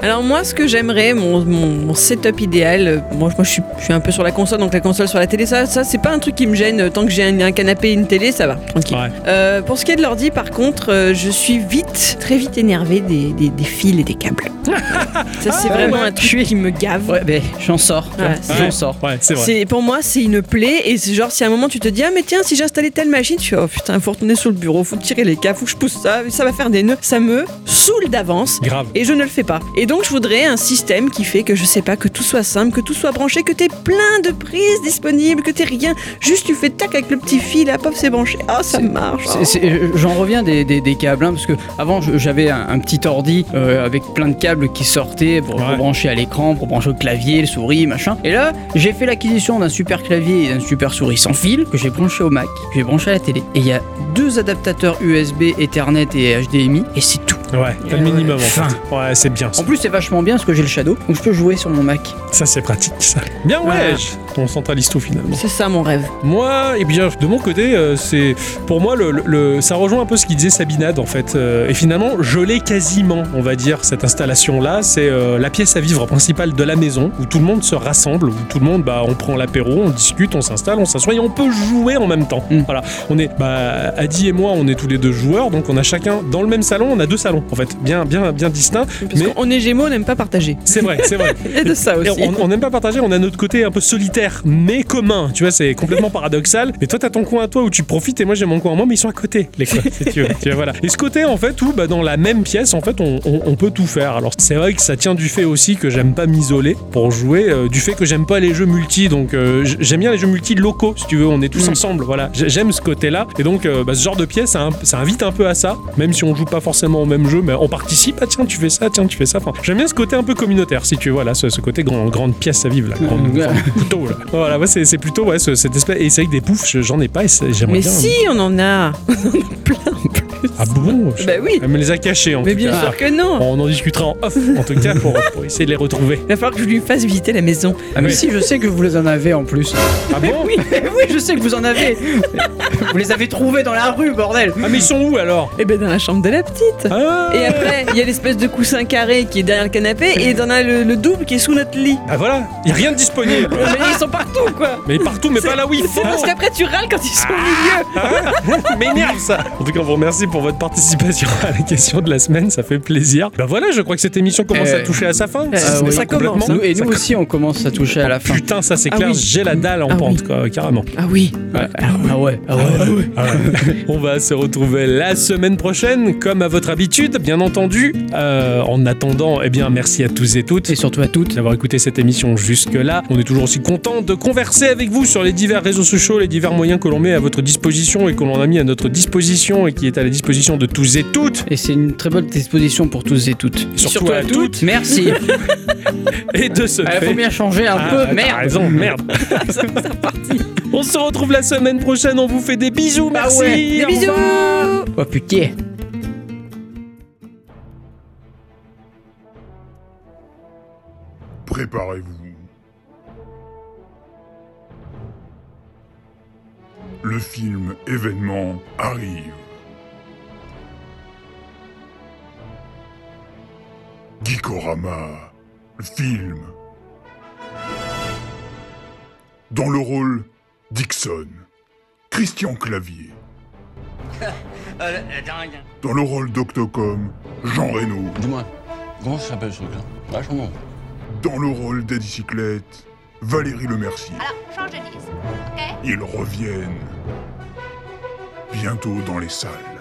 Alors moi ce que j'aimerais, mon, mon- mon setup idéal, euh, moi, moi je, suis, je suis un peu sur la console, donc la console sur la télé, ça, ça c'est pas un truc qui me gêne. euh, Tant que j'ai un, un canapé et une télé, ça va, tranquille. Ouais. Euh, pour ce qui est de l'ordi, par contre, euh, je suis vite, très vite énervé des, des- des fils et des câbles. [laughs] ça c'est Ah, vraiment ouais. un truc qui me gave. Ouais, ben j'en sors. Ouais, c'est- J'en sors. Ouais, c'est vrai. C'est pour moi c'est une plaie et c'est genre si à un moment tu te dis ah mais tiens si j'installais telle machine tu fais oh putain faut retourner sur le bureau faut tirer les câbles faut que je pousse ça ça va faire des nœuds ça me saoule d'avance Grave. et je ne le fais pas et donc je voudrais un système qui fait que je sais pas que tout soit simple que tout soit branché que t'aies plein de prises disponibles que t'aies rien juste tu fais tac avec le petit fil à pop c'est branché ah ça marche C'est- c'est- J'en reviens des, des- des câbles, hein, parce que avant je- j'avais un, un petit ordi euh, avec plein de câbles qui sortaient pour, Ouais. brancher à l'écran, pour brancher au clavier, le souris, machin. Et là, j'ai fait l'acquisition d'un super clavier et d'un super souris sans fil que j'ai branché au Mac, que j'ai branché à la télé. Et il y a deux adaptateurs USB, Ethernet et HDMI, et c'est tout. Ouais, t'as le minimum en fait. Ouais, c'est bien ça. En plus, c'est vachement bien parce que j'ai le Shadow, donc je peux jouer sur mon Mac. Ça, c'est pratique ça. Bien, ouais. Ouais. On centralise tout finalement. C'est ça mon rêve. Moi, eh bien, de mon côté, euh, c'est pour moi le, ça rejoint un peu ce qu'il disait Sabinade en fait. Euh, et finalement, je l'ai quasiment, on va dire, cette installation là. C'est euh, la pièce à vivre principale de la maison où tout le monde se rassemble, où tout le monde, bah, on prend l'apéro, on discute, on s'installe, on s'assoit et on peut jouer en même temps. Mm. Voilà, on est, bah, Adi et moi, on est tous les deux joueurs, donc on a chacun dans le même salon, on a deux salons en fait, bien, bien, bien distincts. Parce Mais qu'on est gémeaux, on n'aime pas partager. c'est vrai, c'est vrai. [laughs] A de ça Et aussi. on on n'aime pas partager, on a notre côté un peu solitaire, mais commun. Tu vois, c'est complètement paradoxal. Mais toi, t'as ton coin à toi où tu profites, et moi, j'ai mon coin à moi, mais ils sont à côté, les coins, si tu veux. Tu vois, voilà. Et ce côté, en fait, où bah, dans la même pièce, en fait, on, on- on peut tout faire. Alors, c'est vrai que ça tient du fait aussi que j'aime pas m'isoler pour jouer, euh, du fait que j'aime pas les jeux multi. Donc, euh, j'aime bien les jeux multi locaux, si tu veux. On est tous Mm. ensemble, voilà. J'ai- J'aime ce côté-là. Et donc, euh, bah, ce genre de pièce, ça, in- ça invite un peu à ça, même si on joue pas forcément au même jeu, mais on participe. Ah, tiens, tu fais ça, tiens, tu fais ça. Enfin, j'aime bien ce côté un peu communautaire, si tu veux. Voilà, ce, ce côté grand, grande pièce à vivre, là. Grande, grande couteau, là. Voilà, ouais, c'est c'est plutôt, ouais, ce- cette espèce. Et c'est vrai que des poufs, je- j'en ai pas, j'aimerais Mais bien. si, on en a. [laughs] Ah bon Bah oui. Elle me les a cachés, en Mais tout bien cas. sûr que non. On en discutera en off, en tout cas, pour, pour essayer de les retrouver. Il va falloir que je lui fasse visiter la maison. Ah mais Oui. si, je sais que vous les en avez en plus. Ah bon [laughs] oui, oui, je sais que vous en avez. [laughs] Vous les avez trouvés dans la rue, bordel. Ah, mais ils sont où alors? Et ben dans la chambre de la petite. Ah Et après, il y a l'espèce de coussin carré qui est derrière le canapé et t'en as le, le double qui est sous notre lit. Ah voilà, il a rien de disponible. Mais ils sont partout quoi. Mais partout, mais pas là où il C'est faut. parce qu'après tu râles quand ils sont au milieu. [laughs] m'énerve ça En tout cas, on vous remercie pour votre participation à la question de la semaine, ça fait plaisir. Ben voilà, je crois que cette émission commence à Euh, toucher à sa fin. euh, ça pas complètement. commence. Nous- et Ça nous aussi, on commence à toucher à la fin. Putain, ça c'est Ah clair, oui. j'ai la dalle en Ah pente, oui. quoi, carrément. Ah oui. Ah ouais, ah ouais. Ah ouais. On va se retrouver la semaine prochaine, comme à votre habitude, bien entendu. Euh, en attendant, eh bien, merci à tous et toutes Et surtout à toutes. d'avoir écouté cette émission jusque-là. On est toujours aussi de converser avec vous sur les divers réseaux sociaux, les divers moyens que l'on met à votre disposition et que l'on a mis à notre disposition et qui est à la disposition de tous et toutes. Et c'est une très bonne disposition pour tous et toutes. Surtout, à, toutes. Merci. [laughs] Et de ce Il fait. faut bien changer un Ah, peu, t'as merde. raison, merde. [laughs] On se retrouve la semaine prochaine. On vous fait des bisous. Ah Merci. ouais. Des Au bisous. Oh putain. Préparez-vous. Le film événement arrive. Geekorama, le film. Dans le rôle, Dixon, Christian Clavier. [laughs] Dans le rôle d'Octocom, Jean Reno. Dis-moi, comment ça s'appelle ce truc-là? Vachement. Dans le rôle d'Adicyclette, Valérie Lemercier. Alors, change de liste, ok? Ils reviennent. Bientôt dans les salles.